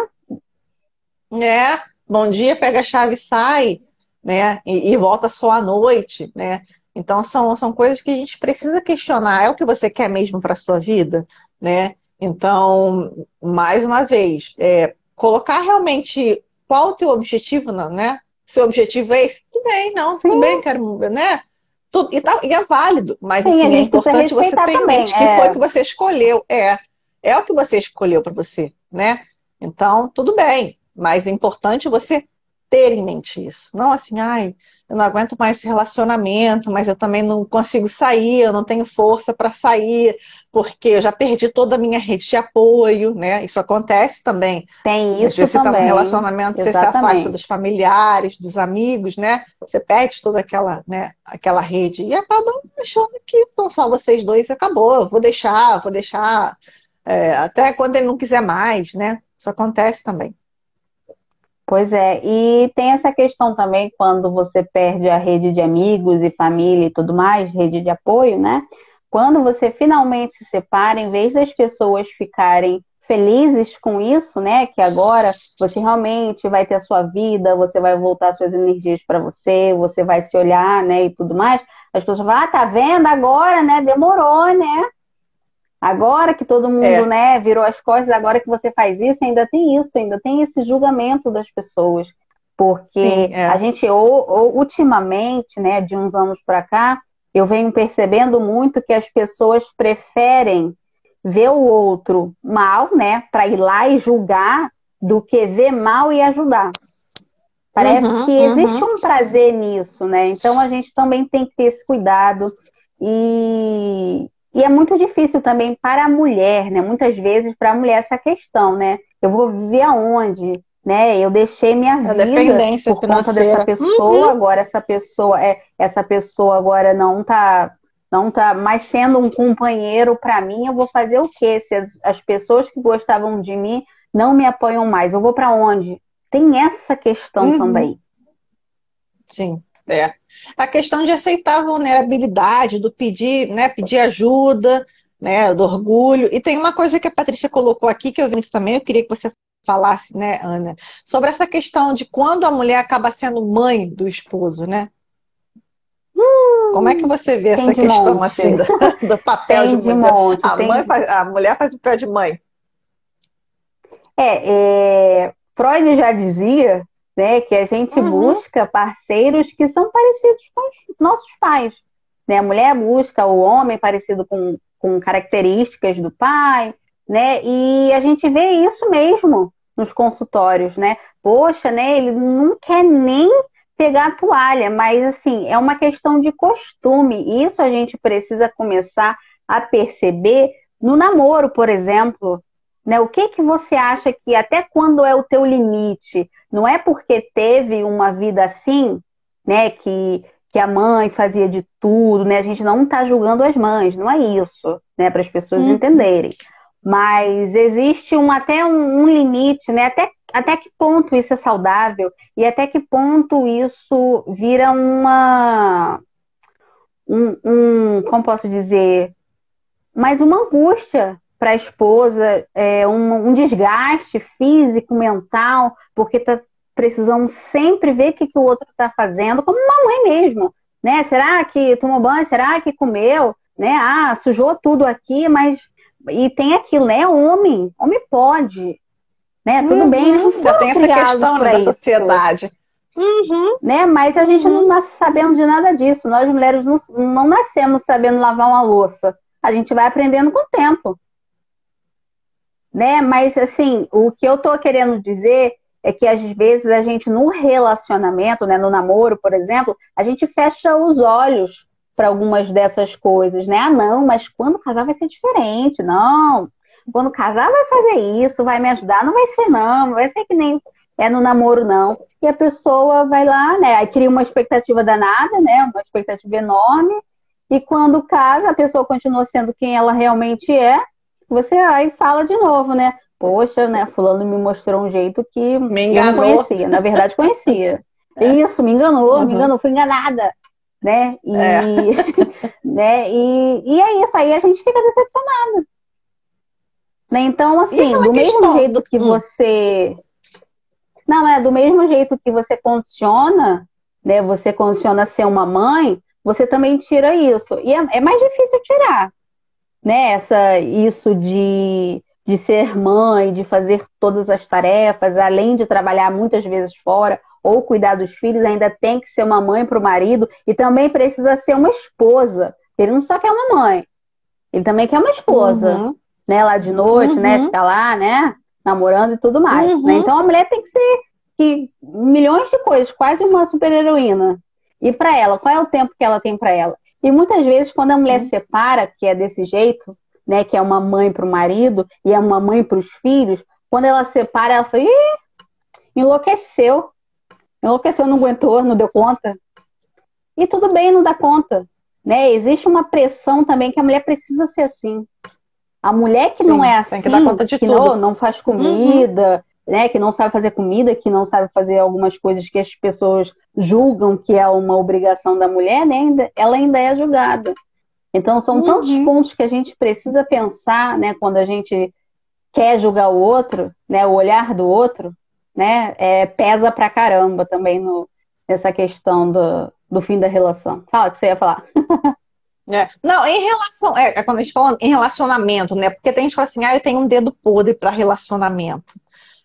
É, bom dia, pega a chave e sai, né? E, e volta só à noite, né? Então são, são coisas que a gente precisa questionar. É o que você quer mesmo para sua vida, né? Então, mais uma vez, é, colocar realmente qual o teu objetivo, né? Seu objetivo é esse? Tudo bem, não, tudo Sim. bem, quero, né? Tudo, e, tá, e é válido, mas Sim, assim, é importante você ter em mente que é... foi o que você escolheu. É, é o que você escolheu para você, né? Então, tudo bem, mas é importante você ter em mente isso. Não assim, ai, eu não aguento mais esse relacionamento, mas eu também não consigo sair, eu não tenho força para sair, porque eu já perdi toda a minha rede de apoio, né? Isso acontece também. Tem isso Às vezes também. você está num relacionamento, Exatamente. você se afasta dos familiares, dos amigos, né? Você perde toda aquela, né, aquela rede e acaba achando que são só vocês dois e acabou, vou deixar, vou deixar é, até quando ele não quiser mais, né? Isso acontece também. Pois é, e tem essa questão também quando você perde a rede de amigos e família e tudo mais, rede de apoio, né? Quando você finalmente se separa, em vez das pessoas ficarem felizes com isso, né? Que agora você realmente vai ter a sua vida, você vai voltar suas energias para você, você vai se olhar, né? E tudo mais. As pessoas falam, ah, tá vendo agora, né? Demorou, né? Agora que todo mundo, é. né, virou as costas, agora que você faz isso, ainda tem isso, ainda tem esse julgamento das pessoas. Porque Sim, é. a gente, ou, ou, ultimamente, né, de uns anos para cá, eu venho percebendo muito que as pessoas preferem ver o outro mal, né, para ir lá e julgar, do que ver mal e ajudar. Parece uhum, que existe uhum. um prazer nisso, né? Então a gente também tem que ter esse cuidado. E, e é muito difícil também para a mulher, né? Muitas vezes para a mulher essa questão, né? Eu vou viver aonde? Né? Eu deixei minha a vida por conta dessa pessoa, uhum. agora essa pessoa é essa pessoa agora não tá não tá mais sendo um companheiro para mim, eu vou fazer o quê? Se as, as pessoas que gostavam de mim não me apoiam mais, eu vou para onde? Tem essa questão uhum. também. Sim, é. A questão de aceitar a vulnerabilidade, do pedir, né, pedir ajuda, né, do orgulho. E tem uma coisa que a Patrícia colocou aqui que eu vi muito também, eu queria que você falasse, né, Ana, sobre essa questão de quando a mulher acaba sendo mãe do esposo, né? Hum, Como é que você vê essa questão monte. assim do, do papel tem de, mulher? Monte, a, tem... mãe faz, a mulher faz o papel de mãe. É, é, Freud já dizia né, que a gente uhum. busca parceiros que são parecidos com os nossos pais. Né? A mulher busca o homem parecido com, com características do pai, né? E a gente vê isso mesmo nos consultórios, né? Poxa, né? Ele não quer nem pegar a toalha, mas assim, é uma questão de costume. Isso a gente precisa começar a perceber no namoro, por exemplo. Né? O que que você acha que até quando é o teu limite? Não é porque teve uma vida assim, né, que que a mãe fazia de tudo, né? A gente não está julgando as mães, não é isso, né? Para as pessoas uhum. entenderem. Mas existe um, até um, um, limite, né? Até, até que ponto isso é saudável e até que ponto isso vira uma. Um, um como posso dizer? Mais uma angústia para a esposa, é, um, um desgaste físico, mental, porque está precisamos sempre ver o que, que o outro está fazendo, como uma mãe mesmo, né? Será que tomou banho? Será que comeu? Né? Ah, sujou tudo aqui, mas e tem aquilo, né? Homem, homem pode, né? Tudo uhum, bem, eles não já tem essa questão né, da isso, sociedade. Uhum. Né? Mas a gente uhum. não nasce sabendo de nada disso. Nós mulheres não, não nascemos sabendo lavar uma louça. A gente vai aprendendo com o tempo. Né? Mas assim, o que eu tô querendo dizer é que às vezes a gente no relacionamento, né, no namoro, por exemplo, a gente fecha os olhos para algumas dessas coisas, né? Ah, não, mas quando casar vai ser diferente, não. Quando casar vai fazer isso, vai me ajudar, não vai ser não, não vai ser que nem é no namoro não. E a pessoa vai lá, né? Aí cria uma expectativa danada, né? Uma expectativa enorme. E quando casa, a pessoa continua sendo quem ela realmente é. Você aí fala de novo, né? poxa, né, fulano me mostrou um jeito que me enganou. eu não conhecia. Na verdade, conhecia. É. Isso, me enganou, uhum. me enganou, fui enganada. Né? E, é. né? E, e é isso, aí a gente fica decepcionado. Né? Então, assim, do mesmo jeito que hum. você. Não, é do mesmo jeito que você condiciona, né? Você condiciona ser uma mãe, você também tira isso. E é, é mais difícil tirar, né? Essa, isso de de ser mãe, de fazer todas as tarefas, além de trabalhar muitas vezes fora ou cuidar dos filhos, ainda tem que ser uma mãe para o marido e também precisa ser uma esposa. Ele não só quer uma mãe, ele também quer uma esposa, uhum. né? Lá de noite, né? uhum. né? Ficar lá, né? Namorando e tudo mais. Né? Uhum. Né? Então a mulher tem que ser que milhões de coisas, quase uma super heroína. E para ela, qual é o tempo que ela tem para ela? E muitas vezes quando a mulher Sim. separa, que é desse jeito, né, que é uma mãe para o marido e é uma mãe para os filhos, quando ela separa, ela fala, Ih, enlouqueceu. Enlouqueceu, não aguentou, não deu conta. E tudo bem, não dá conta. Né? Existe uma pressão também que a mulher precisa ser assim. A mulher que Sim, não é assim, que, que não, não, faz comida, uhum. né, que não sabe fazer comida, que não sabe fazer algumas coisas que as pessoas julgam que é uma obrigação da mulher, né, ela ainda é julgada. Então, são uhum. tantos pontos que a gente precisa pensar, né, quando a gente quer julgar o outro, né, o olhar do outro, né, é, pesa pra caramba também no, nessa questão do, do fim da relação. Fala o que você ia falar. É. Não, em relação. É, é, quando a gente fala em relacionamento, né? Porque tem gente que fala assim, ah, eu tenho um dedo podre para relacionamento.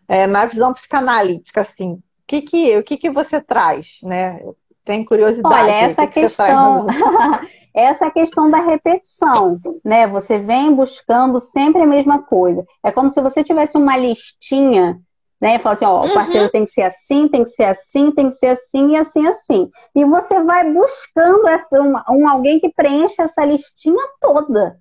É, na visão psicanalítica, assim, o que que, o que que você traz, né? Tem curiosidade. Olha, essa que questão. Que essa é questão da repetição, né? Você vem buscando sempre a mesma coisa. É como se você tivesse uma listinha, né? E fala assim, ó, uhum. o parceiro tem que ser assim, tem que ser assim, tem que ser assim e assim, assim. E você vai buscando essa, um, um alguém que preencha essa listinha toda.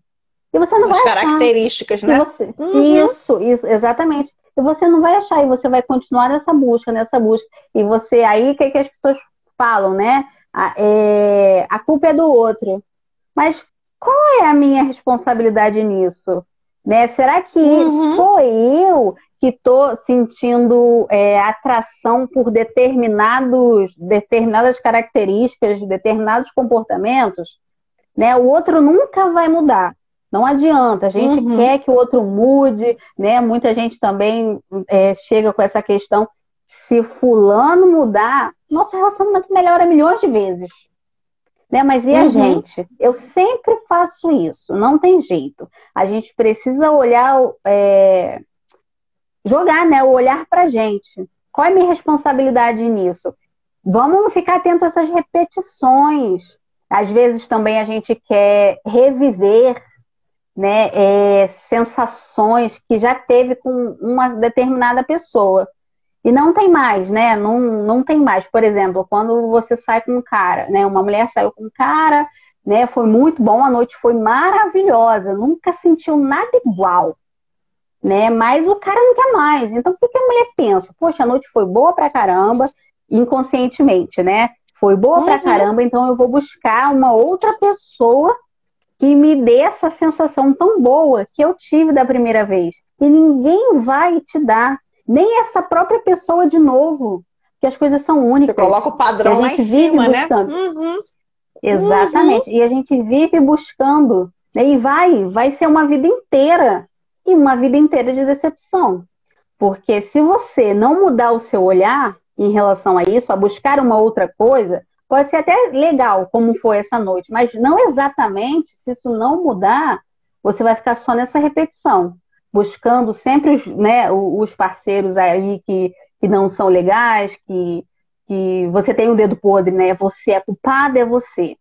E você não As vai características, achar. né? Você... Uhum. Isso, isso, exatamente. E você não vai achar, e você vai continuar nessa busca, nessa busca. E você, aí, o que, que as pessoas falam, né? A, é, a culpa é do outro. Mas qual é a minha responsabilidade nisso? Né? Será que uhum. sou eu que estou sentindo é, atração por determinados, determinadas características, determinados comportamentos? Né? O outro nunca vai mudar. Não adianta, a gente uhum. quer que o outro mude, né? Muita gente também é, chega com essa questão. Se fulano mudar, nosso relacionamento melhora milhões de vezes. Né? Mas e a uhum. gente? Eu sempre faço isso, não tem jeito. A gente precisa olhar, é, jogar, né? O olhar pra gente. Qual é a minha responsabilidade nisso? Vamos ficar atentos a essas repetições. Às vezes também a gente quer reviver né, é, sensações que já teve com uma determinada pessoa. E não tem mais, né? Não, não tem mais. Por exemplo, quando você sai com um cara, né? Uma mulher saiu com um cara, né? Foi muito bom, a noite foi maravilhosa, nunca sentiu nada igual, né? Mas o cara não quer mais. Então, o que a mulher pensa? Poxa, a noite foi boa pra caramba, inconscientemente, né? Foi boa uhum. pra caramba, então eu vou buscar uma outra pessoa que me dê essa sensação tão boa que eu tive da primeira vez. E ninguém vai te dar, nem essa própria pessoa de novo, que as coisas são únicas. Você coloca o padrão lá em cima, né? Uhum. Exatamente. Uhum. E a gente vive buscando. Né? E vai, vai ser uma vida inteira. E uma vida inteira de decepção. Porque se você não mudar o seu olhar em relação a isso, a buscar uma outra coisa, Pode ser até legal, como foi essa noite, mas não exatamente, se isso não mudar, você vai ficar só nessa repetição, buscando sempre os, né, os parceiros aí que, que não são legais, que, que você tem o um dedo podre, né? Você é culpado, é você.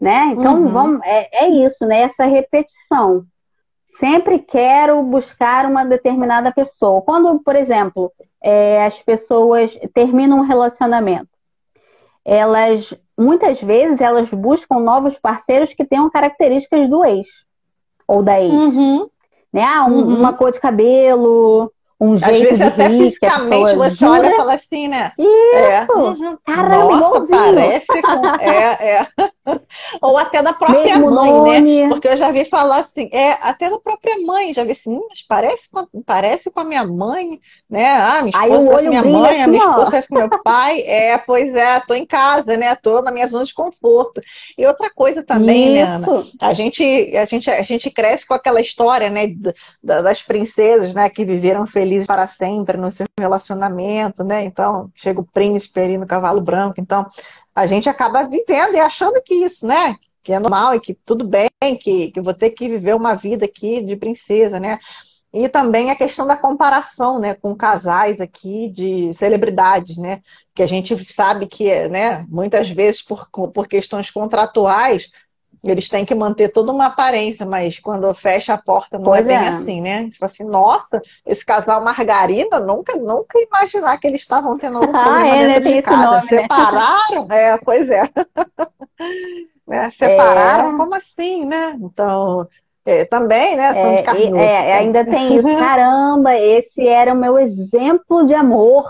Né? Então, uhum. vamos, é, é isso, né? Essa repetição. Sempre quero buscar uma determinada pessoa. Quando, por exemplo, é, as pessoas terminam um relacionamento, elas muitas vezes elas buscam novos parceiros que tenham características do ex ou da ex. Uhum. Né? Ah, um, uhum. uma cor de cabelo, um jeito Às vezes até rir, fisicamente você olha e fala assim, né? Isso! É. Uhum. Caramba, Nossa, parece com... É, é. Ou até da própria Mesmo mãe, né? nome. né? Porque eu já vi falar assim, é, até da própria mãe, já vi assim, hum, mas parece com, parece com a minha mãe, né? Ah, minha esposa parece com minha mãe, assim, a minha esposa parece com meu pai. É, pois é, tô em casa, né? Tô na minha zona de conforto. E outra coisa também, né, Ana? A gente, a, gente, a gente cresce com aquela história, né, das princesas, né, que viveram felizes para sempre no seu relacionamento, né? Então, chega o príncipe ali no cavalo branco. Então, a gente acaba vivendo e achando que isso, né? Que é normal e que tudo bem, que, que vou ter que viver uma vida aqui de princesa, né? E também a questão da comparação, né, com casais aqui de celebridades, né? Que a gente sabe que, né, muitas vezes por, por questões contratuais, eles têm que manter toda uma aparência, mas quando fecha a porta não é pois é bem é. assim, né? Você fala assim, nossa, esse casal Margarida, nunca, nunca imaginar que eles estavam tendo algum ah, problema é, dentro né? de casa. Nome, Separaram? Né? É, pois é. né? Separaram? É. Como assim, né? Então, é, também, né? São de carne é, ainda tem isso. Caramba, esse era o meu exemplo de amor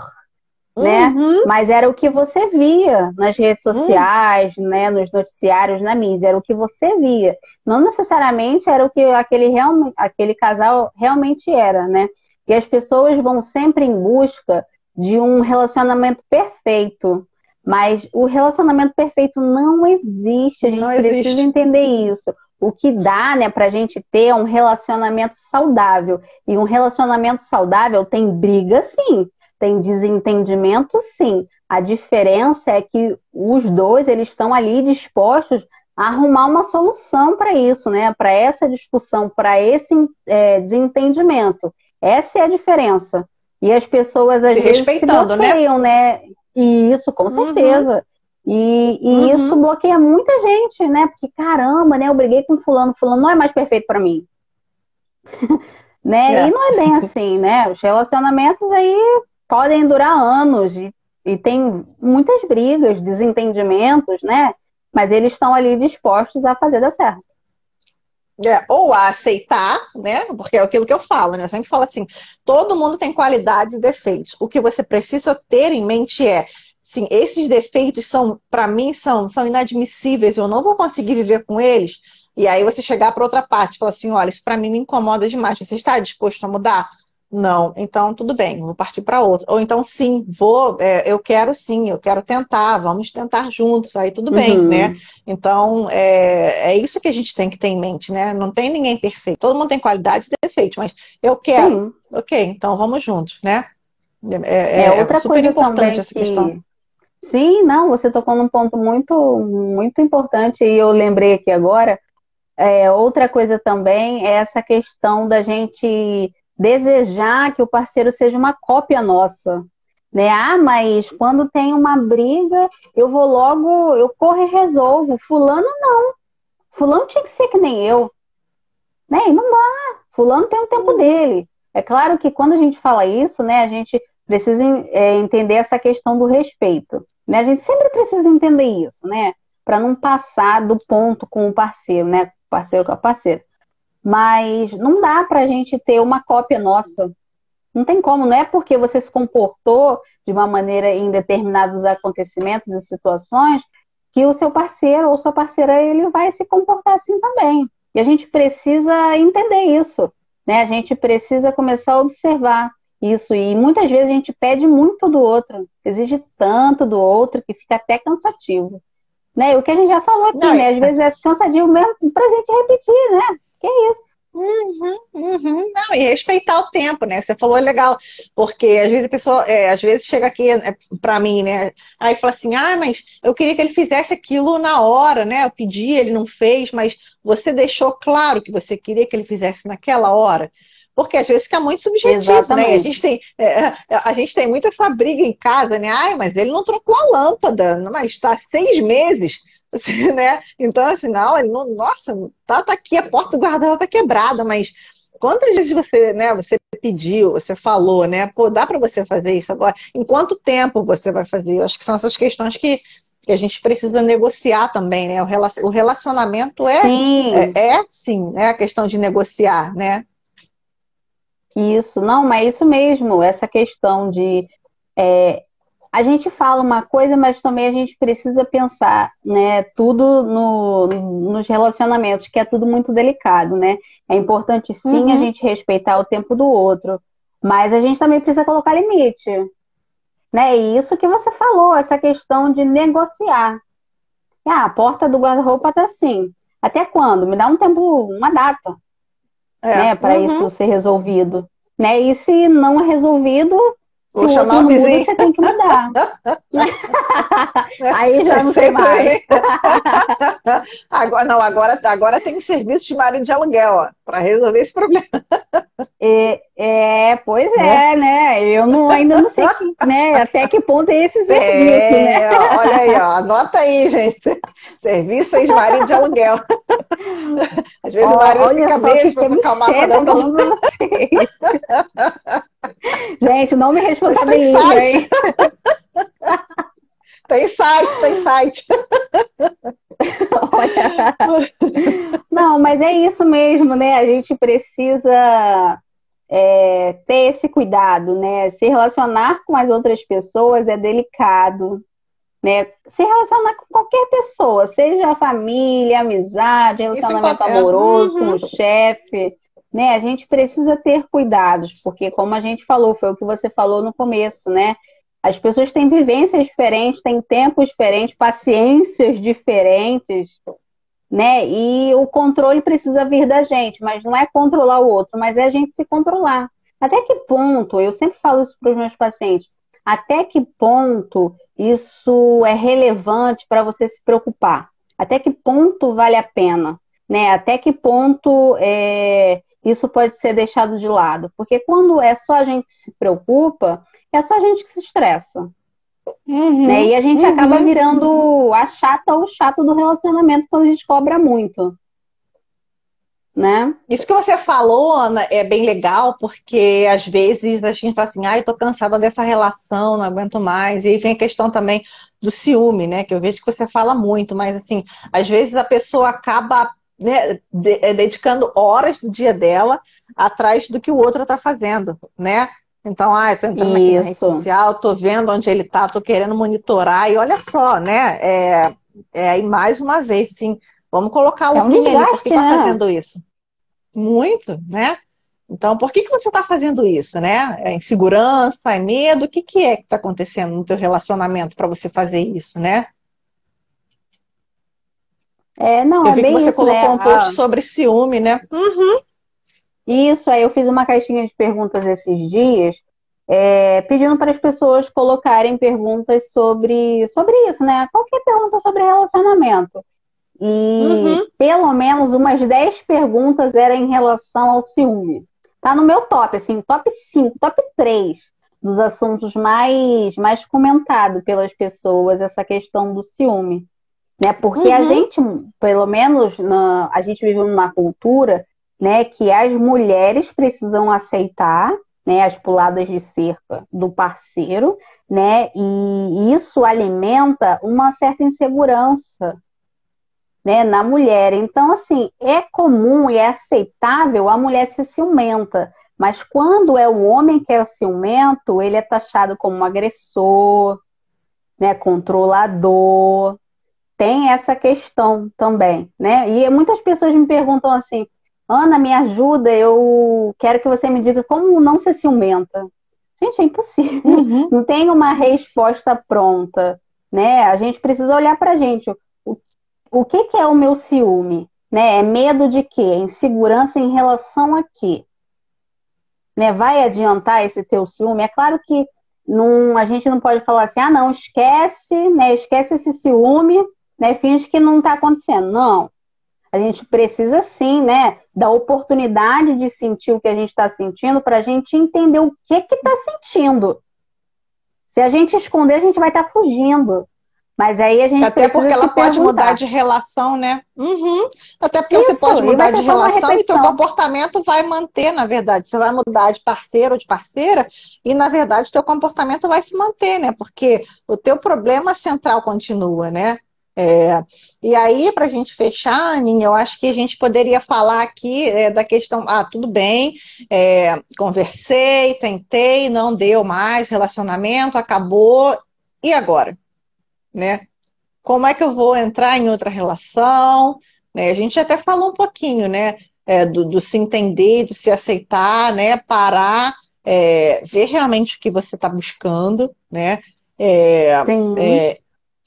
né? Uhum. Mas era o que você via nas redes uhum. sociais, uhum. né? Nos noticiários, na mídia, era o que você via. Não necessariamente era o que aquele, real, aquele casal realmente era, né? E as pessoas vão sempre em busca de um relacionamento perfeito. Mas o relacionamento perfeito não existe, a gente não precisa existe. entender isso. O que dá, né, pra gente ter um relacionamento saudável. E um relacionamento saudável tem briga, sim tem desentendimento, sim. A diferença é que os dois eles estão ali dispostos a arrumar uma solução para isso, né? Para essa discussão, para esse é, desentendimento. Essa é a diferença. E as pessoas às se vezes se né? bloqueiam, né? né? E isso, com uhum. certeza. E, e uhum. isso bloqueia muita gente, né? Porque caramba, né? Eu briguei com fulano, fulano não é mais perfeito para mim. né? É. E não é bem assim, né? Os relacionamentos aí podem durar anos e, e tem muitas brigas, desentendimentos, né? Mas eles estão ali dispostos a fazer dar certo. É, ou a aceitar, né? Porque é aquilo que eu falo, né? Eu sempre falo assim: todo mundo tem qualidades e defeitos. O que você precisa ter em mente é sim, esses defeitos são, para mim, são, são inadmissíveis, eu não vou conseguir viver com eles. E aí você chegar para outra parte e falar assim: olha, isso para mim me incomoda demais. Você está disposto a mudar? Não, então tudo bem, vou partir para outra. Ou então sim, vou, é, eu quero sim, eu quero tentar, vamos tentar juntos, aí tudo bem, Uhum. né? Então é, é isso que a gente tem que ter em mente, né? Não tem ninguém perfeito. Todo mundo tem qualidades e defeitos, mas eu quero, Sim. ok, então vamos juntos, né? É, É, outra super coisa importante essa que... questão. Sim, não, você tocou num ponto muito, muito importante e eu lembrei aqui agora. É, outra coisa também é essa questão da gente desejar que o parceiro seja uma cópia nossa, né? Ah, mas quando tem uma briga, eu vou logo, eu corro e resolvo. Fulano não. Fulano tinha que ser que nem eu, né? E não dá. Fulano tem o tempo dele. É claro que quando a gente fala isso, né, a gente precisa é, entender essa questão do respeito. Né? A gente sempre precisa entender isso, né? Para não passar do ponto com o parceiro, né? Parceiro com a parceira. Mas não dá para a gente ter uma cópia nossa. Não tem como, não é porque você se comportou de uma maneira em determinados acontecimentos e situações que o seu parceiro ou sua parceira ele vai se comportar assim também. E a gente precisa entender isso, né? A gente precisa começar a observar isso. E muitas vezes a gente pede muito do outro, exige tanto do outro que fica até cansativo. Né? O que a gente já falou aqui, Não, né? Às vezes é cansativo mesmo pra gente repetir, né? Que isso. Uhum, uhum. Não, e respeitar o tempo, né? Você falou é legal, porque às vezes a pessoa, é, às vezes chega aqui é, para mim, né? Aí fala assim, ah, mas eu queria que ele fizesse aquilo na hora, né? Eu pedi, ele não fez, mas você deixou claro que você queria que ele fizesse naquela hora. Porque às vezes fica muito subjetivo, Exatamente. né? A gente, tem, é, a gente tem muito essa briga em casa, né? Ai, mas ele não trocou a lâmpada, mas está seis meses. Assim, né? Então, assim, não, ele não, nossa, tá, tá aqui, a porta do guarda-roupa tá quebrada, mas quantas vezes você, né, você pediu, você falou, né? Pô, dá para você fazer isso agora? Em quanto tempo você vai fazer? Eu acho que são essas questões que, que a gente precisa negociar também, né? O, relacion, o relacionamento é sim. É, é, sim, né? A questão de negociar, né? Isso, não, mas é isso mesmo, essa questão de é, a gente fala uma coisa, mas também a gente precisa pensar, né, tudo no, nos relacionamentos, que é tudo muito delicado, né? É importante sim Uhum. a gente respeitar o tempo do outro, mas a gente também precisa colocar limite, né? E isso que você falou, essa questão de negociar. Ah, a porta do guarda-roupa tá assim. Até quando? Me dá um tempo, uma data, É. né, para Uhum. isso ser resolvido, né? E se não é resolvido, Vou o chamar outro o não muda, você tem que mudar. Aí já não sei mais. Agora, não, agora, agora tem um serviço de marido de aluguel, ó, para resolver esse problema. É, é, pois é, né? Eu não, ainda não sei que, né, até que ponto é esse serviço, né? É, ó, olha aí, ó, anota aí, gente. Serviço de marido de aluguel. Às vezes o Ó, marido olha fica que para trocar uma Michelle Gente, não me Tem responsabilize, site. Tem site, tem site. Olha. Não, mas é isso mesmo, né? A gente precisa é, ter esse cuidado, né? Se relacionar com as outras pessoas é delicado, né? Se relacionar com qualquer pessoa, seja família, amizade, relacionamento qualquer- amoroso, Uhum. com o chefe, né? A gente precisa ter cuidados, porque como a gente falou, foi o que você falou no começo, né? As pessoas têm vivências diferentes, têm tempos diferentes, paciências diferentes, né? E o controle precisa vir da gente, mas não é controlar o outro, mas é a gente se controlar. Até que ponto, eu sempre falo isso para os meus pacientes, até que ponto isso é relevante para você se preocupar? Até que ponto vale a pena? Né? Até que ponto é, isso pode ser deixado de lado? Porque quando é só a gente que se preocupa, é só a gente que se estressa. Uhum. Né? E a gente Uhum. acaba virando a chata ou o chato do relacionamento quando a gente cobra muito. Né? Isso que você falou, Ana, é bem legal, porque às vezes a gente fala assim, ai, eu tô cansada dessa relação, não aguento mais. E aí vem a questão também do ciúme, né? Que eu vejo que você fala muito, mas assim, às vezes a pessoa acaba né, de- eh, dedicando horas do dia dela atrás do que o outro tá fazendo, né? Então, ah, tô entrando aqui na rede social, tô vendo onde ele tá, tô querendo monitorar, e olha só, né? É, é mais uma vez, sim, vamos colocar o É um pin ali, por que desgaste, tá né? fazendo isso? Muito, né? Então, por que, que você está fazendo isso, né? É insegurança, é medo? O que, que é que está acontecendo no teu relacionamento para você fazer isso, né? É, não, eu é vi bem que você isso, colocou né? um post Ah, sobre ciúme, né? Uhum. Isso, aí eu fiz uma caixinha de perguntas esses dias, é, pedindo para as pessoas colocarem perguntas sobre, sobre isso, né? Qualquer pergunta sobre relacionamento. E Uhum. pelo menos umas 10 perguntas eram em relação ao ciúme. Tá no meu top, assim, top 5, top 3 dos assuntos mais, mais comentados pelas pessoas, essa questão do ciúme. Né? Porque a Uhum. gente, pelo menos, na, a gente vive numa cultura né, que as mulheres precisam aceitar, né, as puladas de cerca do parceiro, né, e isso alimenta uma certa insegurança, né, na mulher. Então, assim, é comum e é aceitável a mulher ser ciumenta, mas quando é o homem que é ciumento, ele é taxado como um agressor, né, controlador. Tem essa questão também, né? E muitas pessoas me perguntam assim: Ana, me ajuda, eu quero que você me diga como não ser ciumenta. Gente, é impossível. Uhum. Não tem uma resposta pronta, né? A gente precisa olhar pra gente. O, o que que é o meu ciúme? Né? É medo de quê? É Insegurança em relação a quê? Né? Vai adiantar esse teu ciúme? É claro que não, a gente não pode falar assim, ah, não, esquece, né? Esquece esse ciúme, né? Finge que não tá acontecendo. Não. A gente precisa sim, né, da oportunidade de sentir o que a gente está sentindo para a gente entender o que que está sentindo. Se a gente esconder, a gente vai estar fugindo. Mas aí a gente Até porque ela pode perguntar. mudar de relação, né? Uhum. Até porque Isso, você pode mudar de relação e teu comportamento vai manter, na verdade. Você vai mudar de parceiro ou de parceira e, na verdade, teu comportamento vai se manter, né? Porque o teu problema central continua, né? É, e aí, para a gente fechar, Aninha, eu acho que a gente poderia falar aqui é, da questão, ah, tudo bem, é, conversei, tentei, não deu mais, relacionamento acabou, e agora? Né? Como é que eu vou entrar em outra relação? Né? A gente até falou um pouquinho, né? é, do, do se entender, do se aceitar, né? Parar, é, ver realmente o que você está buscando, né? É, Sim. é,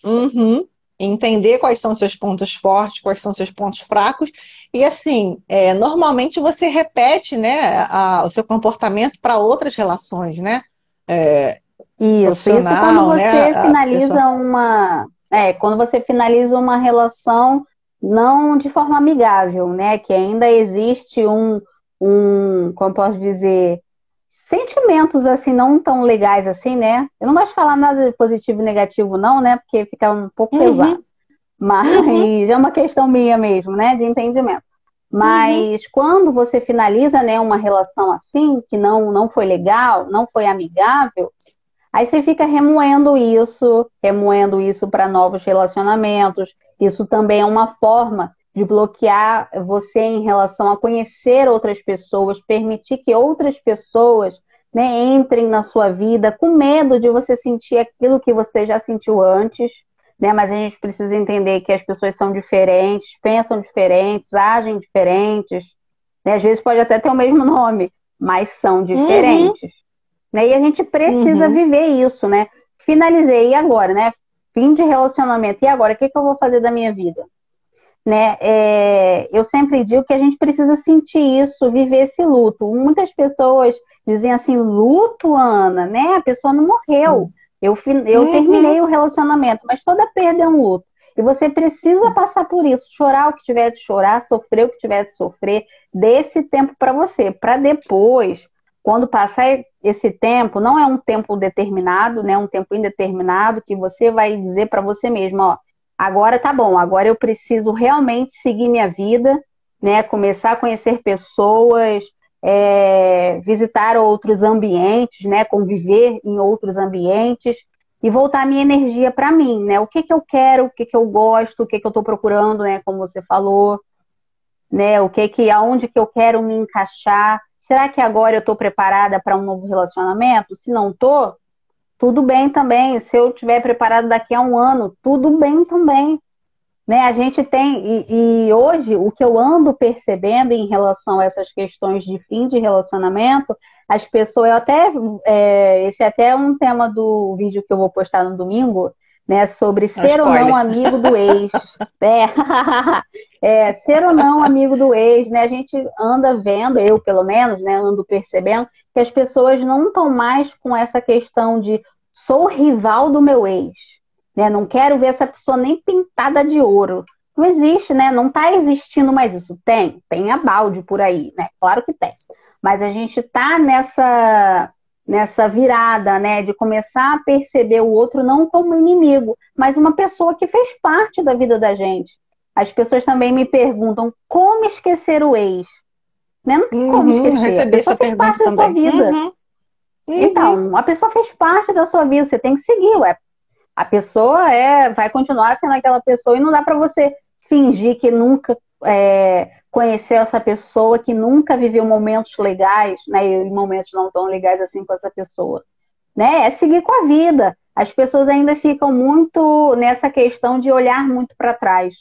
uhum, entender quais são seus pontos fortes, quais são seus pontos fracos. E assim, é, normalmente você repete, né, a- o seu comportamento para outras relações, né? É, Isso, isso quando você né, finaliza pessoa- uma, é, quando você finaliza uma relação não de forma amigável, né? Que ainda existe um, um, como posso dizer, sentimentos assim não tão legais assim, né? Eu não gosto de falar nada de positivo e negativo não, né? Porque fica um pouco Uhum. pesado. Mas é uma questão minha mesmo, né? De entendimento. Mas quando você finaliza, né, uma relação assim, que não, não foi legal, não foi amigável, aí você fica remoendo isso, remoendo isso para novos relacionamentos. Isso também é uma forma de bloquear você em relação a conhecer outras pessoas, permitir que outras pessoas, né, entrem na sua vida com medo de você sentir aquilo que você já sentiu antes né? Mas a gente precisa entender que as pessoas são diferentes, pensam diferentes, agem diferentes, né? Às vezes pode até ter o mesmo nome, mas são diferentes, né? E a gente precisa Uhum. viver isso, né? Finalizei, e agora, né? Fim de relacionamento, e agora? O que que eu vou fazer da minha vida? Né? É, eu sempre digo que a gente precisa sentir isso, viver esse luto. Muitas pessoas dizem assim, luto, Ana, né? A pessoa não morreu. Eu, eu Uhum. terminei o relacionamento, mas toda perda é um luto. E você precisa passar por isso, chorar o que tiver de chorar, sofrer o que tiver de sofrer, dê esse tempo para você, para depois, quando passar esse tempo, não é um tempo determinado, né, um tempo indeterminado que você vai dizer para você mesmo, ó, agora tá bom, agora eu preciso realmente seguir minha vida, né, começar a conhecer pessoas, é, visitar outros ambientes, né, conviver em outros ambientes e voltar minha energia para mim, né? O que que eu quero, o que que eu gosto, o que que eu estou procurando, né? Como você falou, né? O que que, aonde que eu quero me encaixar? Será que agora eu estou preparada para um novo relacionamento? Se não tô, tudo bem também. Se eu estiver preparado daqui a um ano, tudo bem também. Né, a gente tem, e, e, hoje o que eu ando percebendo em relação a essas questões de fim de relacionamento, as pessoas, eu até, é, esse é até um tema do vídeo que eu vou postar no domingo, né, sobre ser ou não amigo do ex. é, é, ser ou não amigo do ex, né? A gente anda vendo, eu pelo menos, né, ando percebendo que as pessoas não estão mais com essa questão de sou rival do meu ex, né? Não quero ver essa pessoa nem pintada de ouro. Não existe, né? Não está existindo mais isso. Tem, tem a balde por aí, né? Claro que tem. Mas a gente está nessa nessa virada, né, de começar a perceber o outro não como inimigo, mas uma pessoa que fez parte da vida da gente. As pessoas também me perguntam como esquecer o ex. Né? Não tem como uhum, esquecer. A pessoa fez parte também. da sua vida. Uhum. Uhum. Então, a pessoa fez parte da sua vida, você tem que seguir, ué. A pessoa é, vai continuar sendo aquela pessoa e não dá para você fingir que nunca é, conhecer essa pessoa que nunca viveu momentos legais, né, e momentos não tão legais assim com essa pessoa, né? É seguir com a vida. As pessoas ainda ficam muito nessa questão de olhar muito para trás.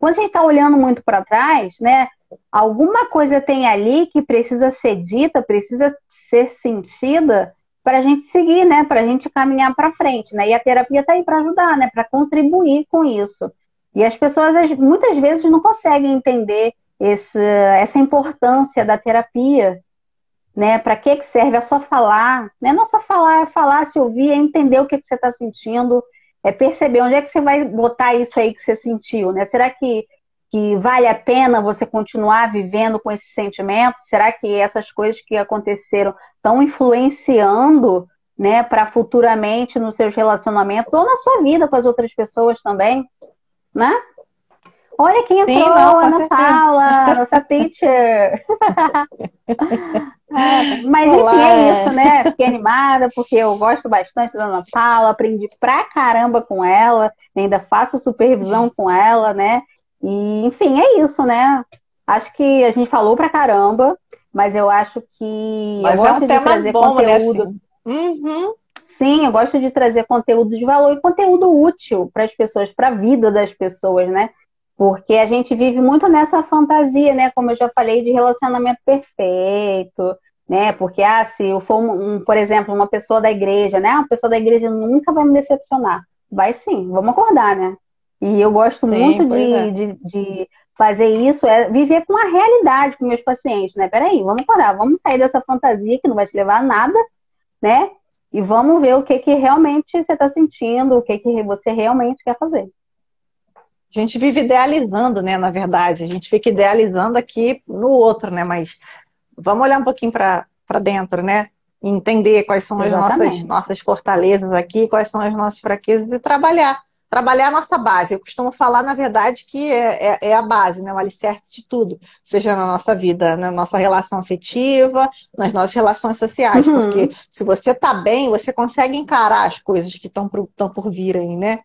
Quando a gente está olhando muito para trás, né, alguma coisa tem ali que precisa ser dita, precisa ser sentida para a gente seguir, né, para a gente caminhar para frente, né? E a terapia está aí para ajudar, né, para contribuir com isso. E as pessoas muitas vezes não conseguem entender esse, essa importância da terapia, né? Para que, que serve? É só falar, né? Não só falar, é falar, se ouvir, é entender o que, que você está sentindo, é perceber onde é que você vai botar isso aí que você sentiu, né? Será que, que vale a pena você continuar vivendo com esse sentimento? Será que essas coisas que aconteceram estão influenciando, né, para futuramente nos seus relacionamentos ou na sua vida com as outras pessoas também, né? Olha quem entrou, Sim, não, Ana Paula, nossa teacher. é, mas Olá. enfim, é isso, né? Fiquei animada porque eu gosto bastante da Ana Paula, aprendi pra caramba com ela, ainda faço supervisão com ela, né? E, enfim, é isso, né? Acho que a gente falou pra caramba, mas eu acho que mas eu gosto é um de trazer bom, conteúdo. Né, uhum. Sim, eu gosto de trazer conteúdo de valor e conteúdo útil para as pessoas, para a vida das pessoas, né? Porque a gente vive muito nessa fantasia, né? Como eu já falei, de relacionamento perfeito, né? Porque, ah, se eu for, um, um, por exemplo, uma pessoa da igreja, né? Uma pessoa da igreja nunca vai me decepcionar. Vai sim, vamos acordar, né? E eu gosto sim, muito de, é. de, de, fazer isso, é viver com a realidade com meus pacientes, né? Peraí, vamos acordar, vamos sair dessa fantasia que não vai te levar a nada, né? E vamos ver o que, que realmente você está sentindo, o que, que você realmente quer fazer. A gente vive idealizando, né? Na verdade, a gente fica idealizando aqui no outro, né? Mas vamos olhar um pouquinho para dentro, né? E entender quais são Exatamente. as nossas, nossas fortalezas aqui, quais são as nossas fraquezas e trabalhar. Trabalhar a nossa base. Eu costumo falar, na verdade, que é, é, é a base, né? o alicerce de tudo. Seja na nossa vida, na nossa relação afetiva, nas nossas relações sociais. Uhum. Porque se você tá bem, você consegue encarar as coisas que estão por, por vir aí, né?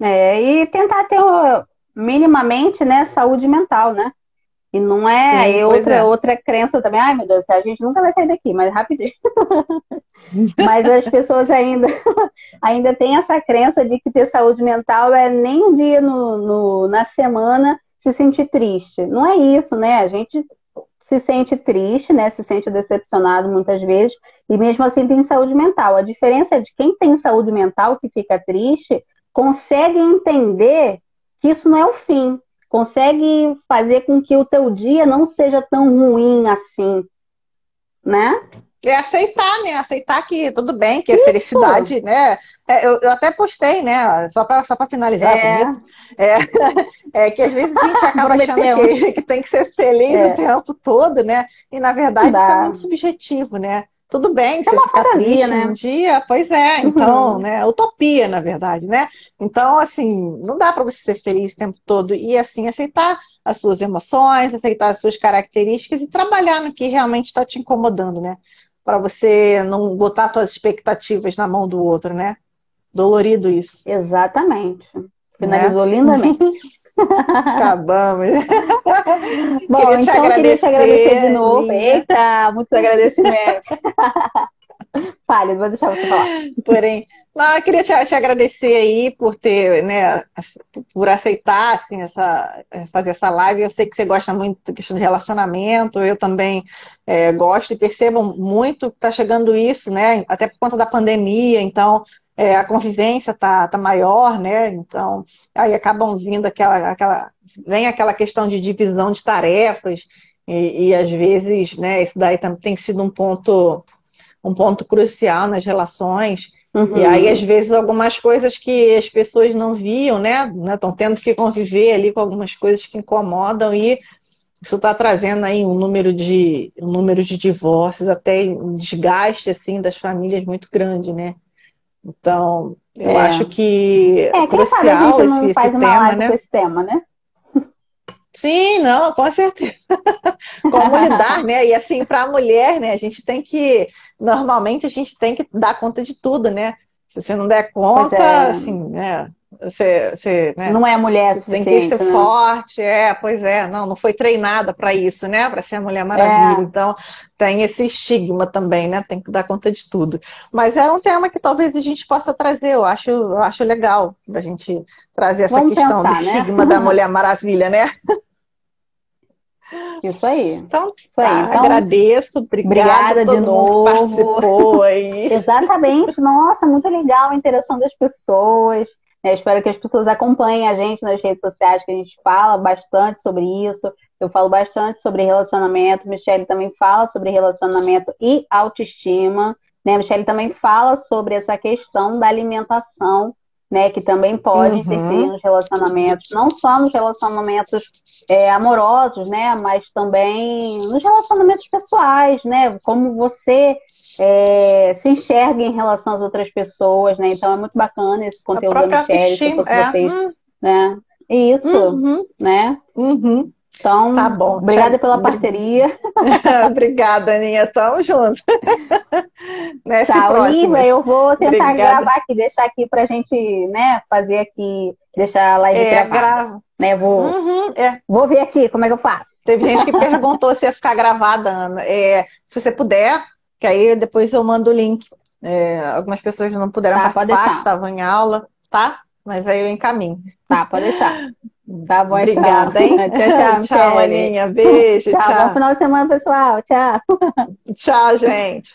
É, e tentar ter minimamente, né, saúde mental, né? E não é Sim, outra, é. outra crença também, ai meu Deus, a gente nunca vai sair daqui, mas rapidinho. mas as pessoas ainda, ainda têm essa crença de que ter saúde mental é nem um dia no, no, na semana se sentir triste. Não é isso, né? A gente se sente triste, né? Se sente decepcionado muitas vezes, e mesmo assim tem saúde mental. A diferença é de quem tem saúde mental que fica triste consegue entender que isso não é o fim, consegue fazer com que o teu dia não seja tão ruim assim, né? É aceitar, né? Aceitar que tudo bem, que a felicidade, né? É, eu, eu, até postei, né? Só para só finalizar é. é, é, que às vezes a gente acaba achando que, que, tem que ser feliz é. o tempo todo, né? E na verdade isso é muito subjetivo, né? Tudo bem, é você ficar fantasia, triste né? um dia, pois é, então, uhum. né? Utopia, na verdade, né? Então, assim, não dá para você ser feliz o tempo todo e, assim, aceitar as suas emoções, aceitar as suas características e trabalhar no que realmente está te incomodando, né? Para você não botar suas expectativas na mão do outro, né? Dolorido isso. Exatamente. Finalizou né? lindamente. Acabamos. Bom, queria então agradecer, queria te agradecer de novo. Minha. Eita, muitos agradecimentos. Fale, vou deixar você falar. Porém, Não, eu queria te, te, agradecer aí por ter, né, por aceitar, assim, essa, é, fazer essa live. Eu sei que você gosta muito da questão de relacionamento, eu também é, gosto e percebo muito que está chegando isso, né, até por conta da pandemia, então é, a convivência tá, tá maior, né, então aí acabam vindo aquela, aquela, vem aquela questão de divisão de tarefas e, e às vezes, né, isso daí também tem sido um ponto, um ponto crucial nas relações, Uhum. E aí, às vezes, algumas coisas que as pessoas não viam, né? Estão né? tendo que conviver ali com algumas coisas que incomodam e isso está trazendo aí um número de um número de divórcios, até um desgaste assim das famílias muito grande, né? Então, eu é. acho que é, crucial esse, esse tema, né? esse tema, né? Sim, não, com certeza. Como lidar, né? E assim, para a mulher, né, a gente tem que, normalmente a gente tem que dar conta de tudo, né? Se você não der conta, é. assim, né? Você, você né? Não é mulher Tem que ser né? forte, é, pois é, não, não foi treinada para isso, né? Para ser a Mulher Maravilha. É. Então, tem esse estigma também, né? Tem que dar conta de tudo. Mas é um tema que talvez a gente possa trazer, eu acho, eu acho legal a gente trazer essa Vamos questão pensar, do né? estigma da Mulher Maravilha, né? Isso aí. Então, Isso aí. Tá, então agradeço, obrigada, obrigada de novo. participou aí. Exatamente. Nossa, muito legal a interação das pessoas. É, espero que as pessoas acompanhem a gente nas redes sociais, que a gente fala bastante sobre isso. Eu falo bastante sobre relacionamento. Michelle também fala sobre relacionamento e autoestima. Né? Michelle também fala sobre essa questão da alimentação né, que também pode uhum. interferir nos relacionamentos, não só nos relacionamentos é, amorosos, né, mas também nos relacionamentos pessoais, né, como você é, se enxerga em relação às outras pessoas, né, então é muito bacana esse conteúdo da Michelle, se fosse é. vocês, hum. né, isso, uhum. né, uhum. Então, tá bom. Obrigada pela parceria. obrigada, Aninha. Tamo junto. Nesse tá, Olivia, eu vou tentar obrigada. gravar aqui, deixar aqui pra gente, né, fazer aqui, deixar a live é, gravada. Né, vou, uhum, é. vou ver aqui como é que eu faço. Teve gente que perguntou se ia ficar gravada, Ana. É, se você puder, que aí depois eu mando o link. É, algumas pessoas não puderam tá, participar, estavam em aula, tá? Mas aí eu encaminho. Tá, pode deixar. Tá bom, então. Obrigada, hein? tchau, tchau. tchau, Aninha. Beijo. Tchau, tchau. Bom final de semana, pessoal. Tchau. Tchau, gente.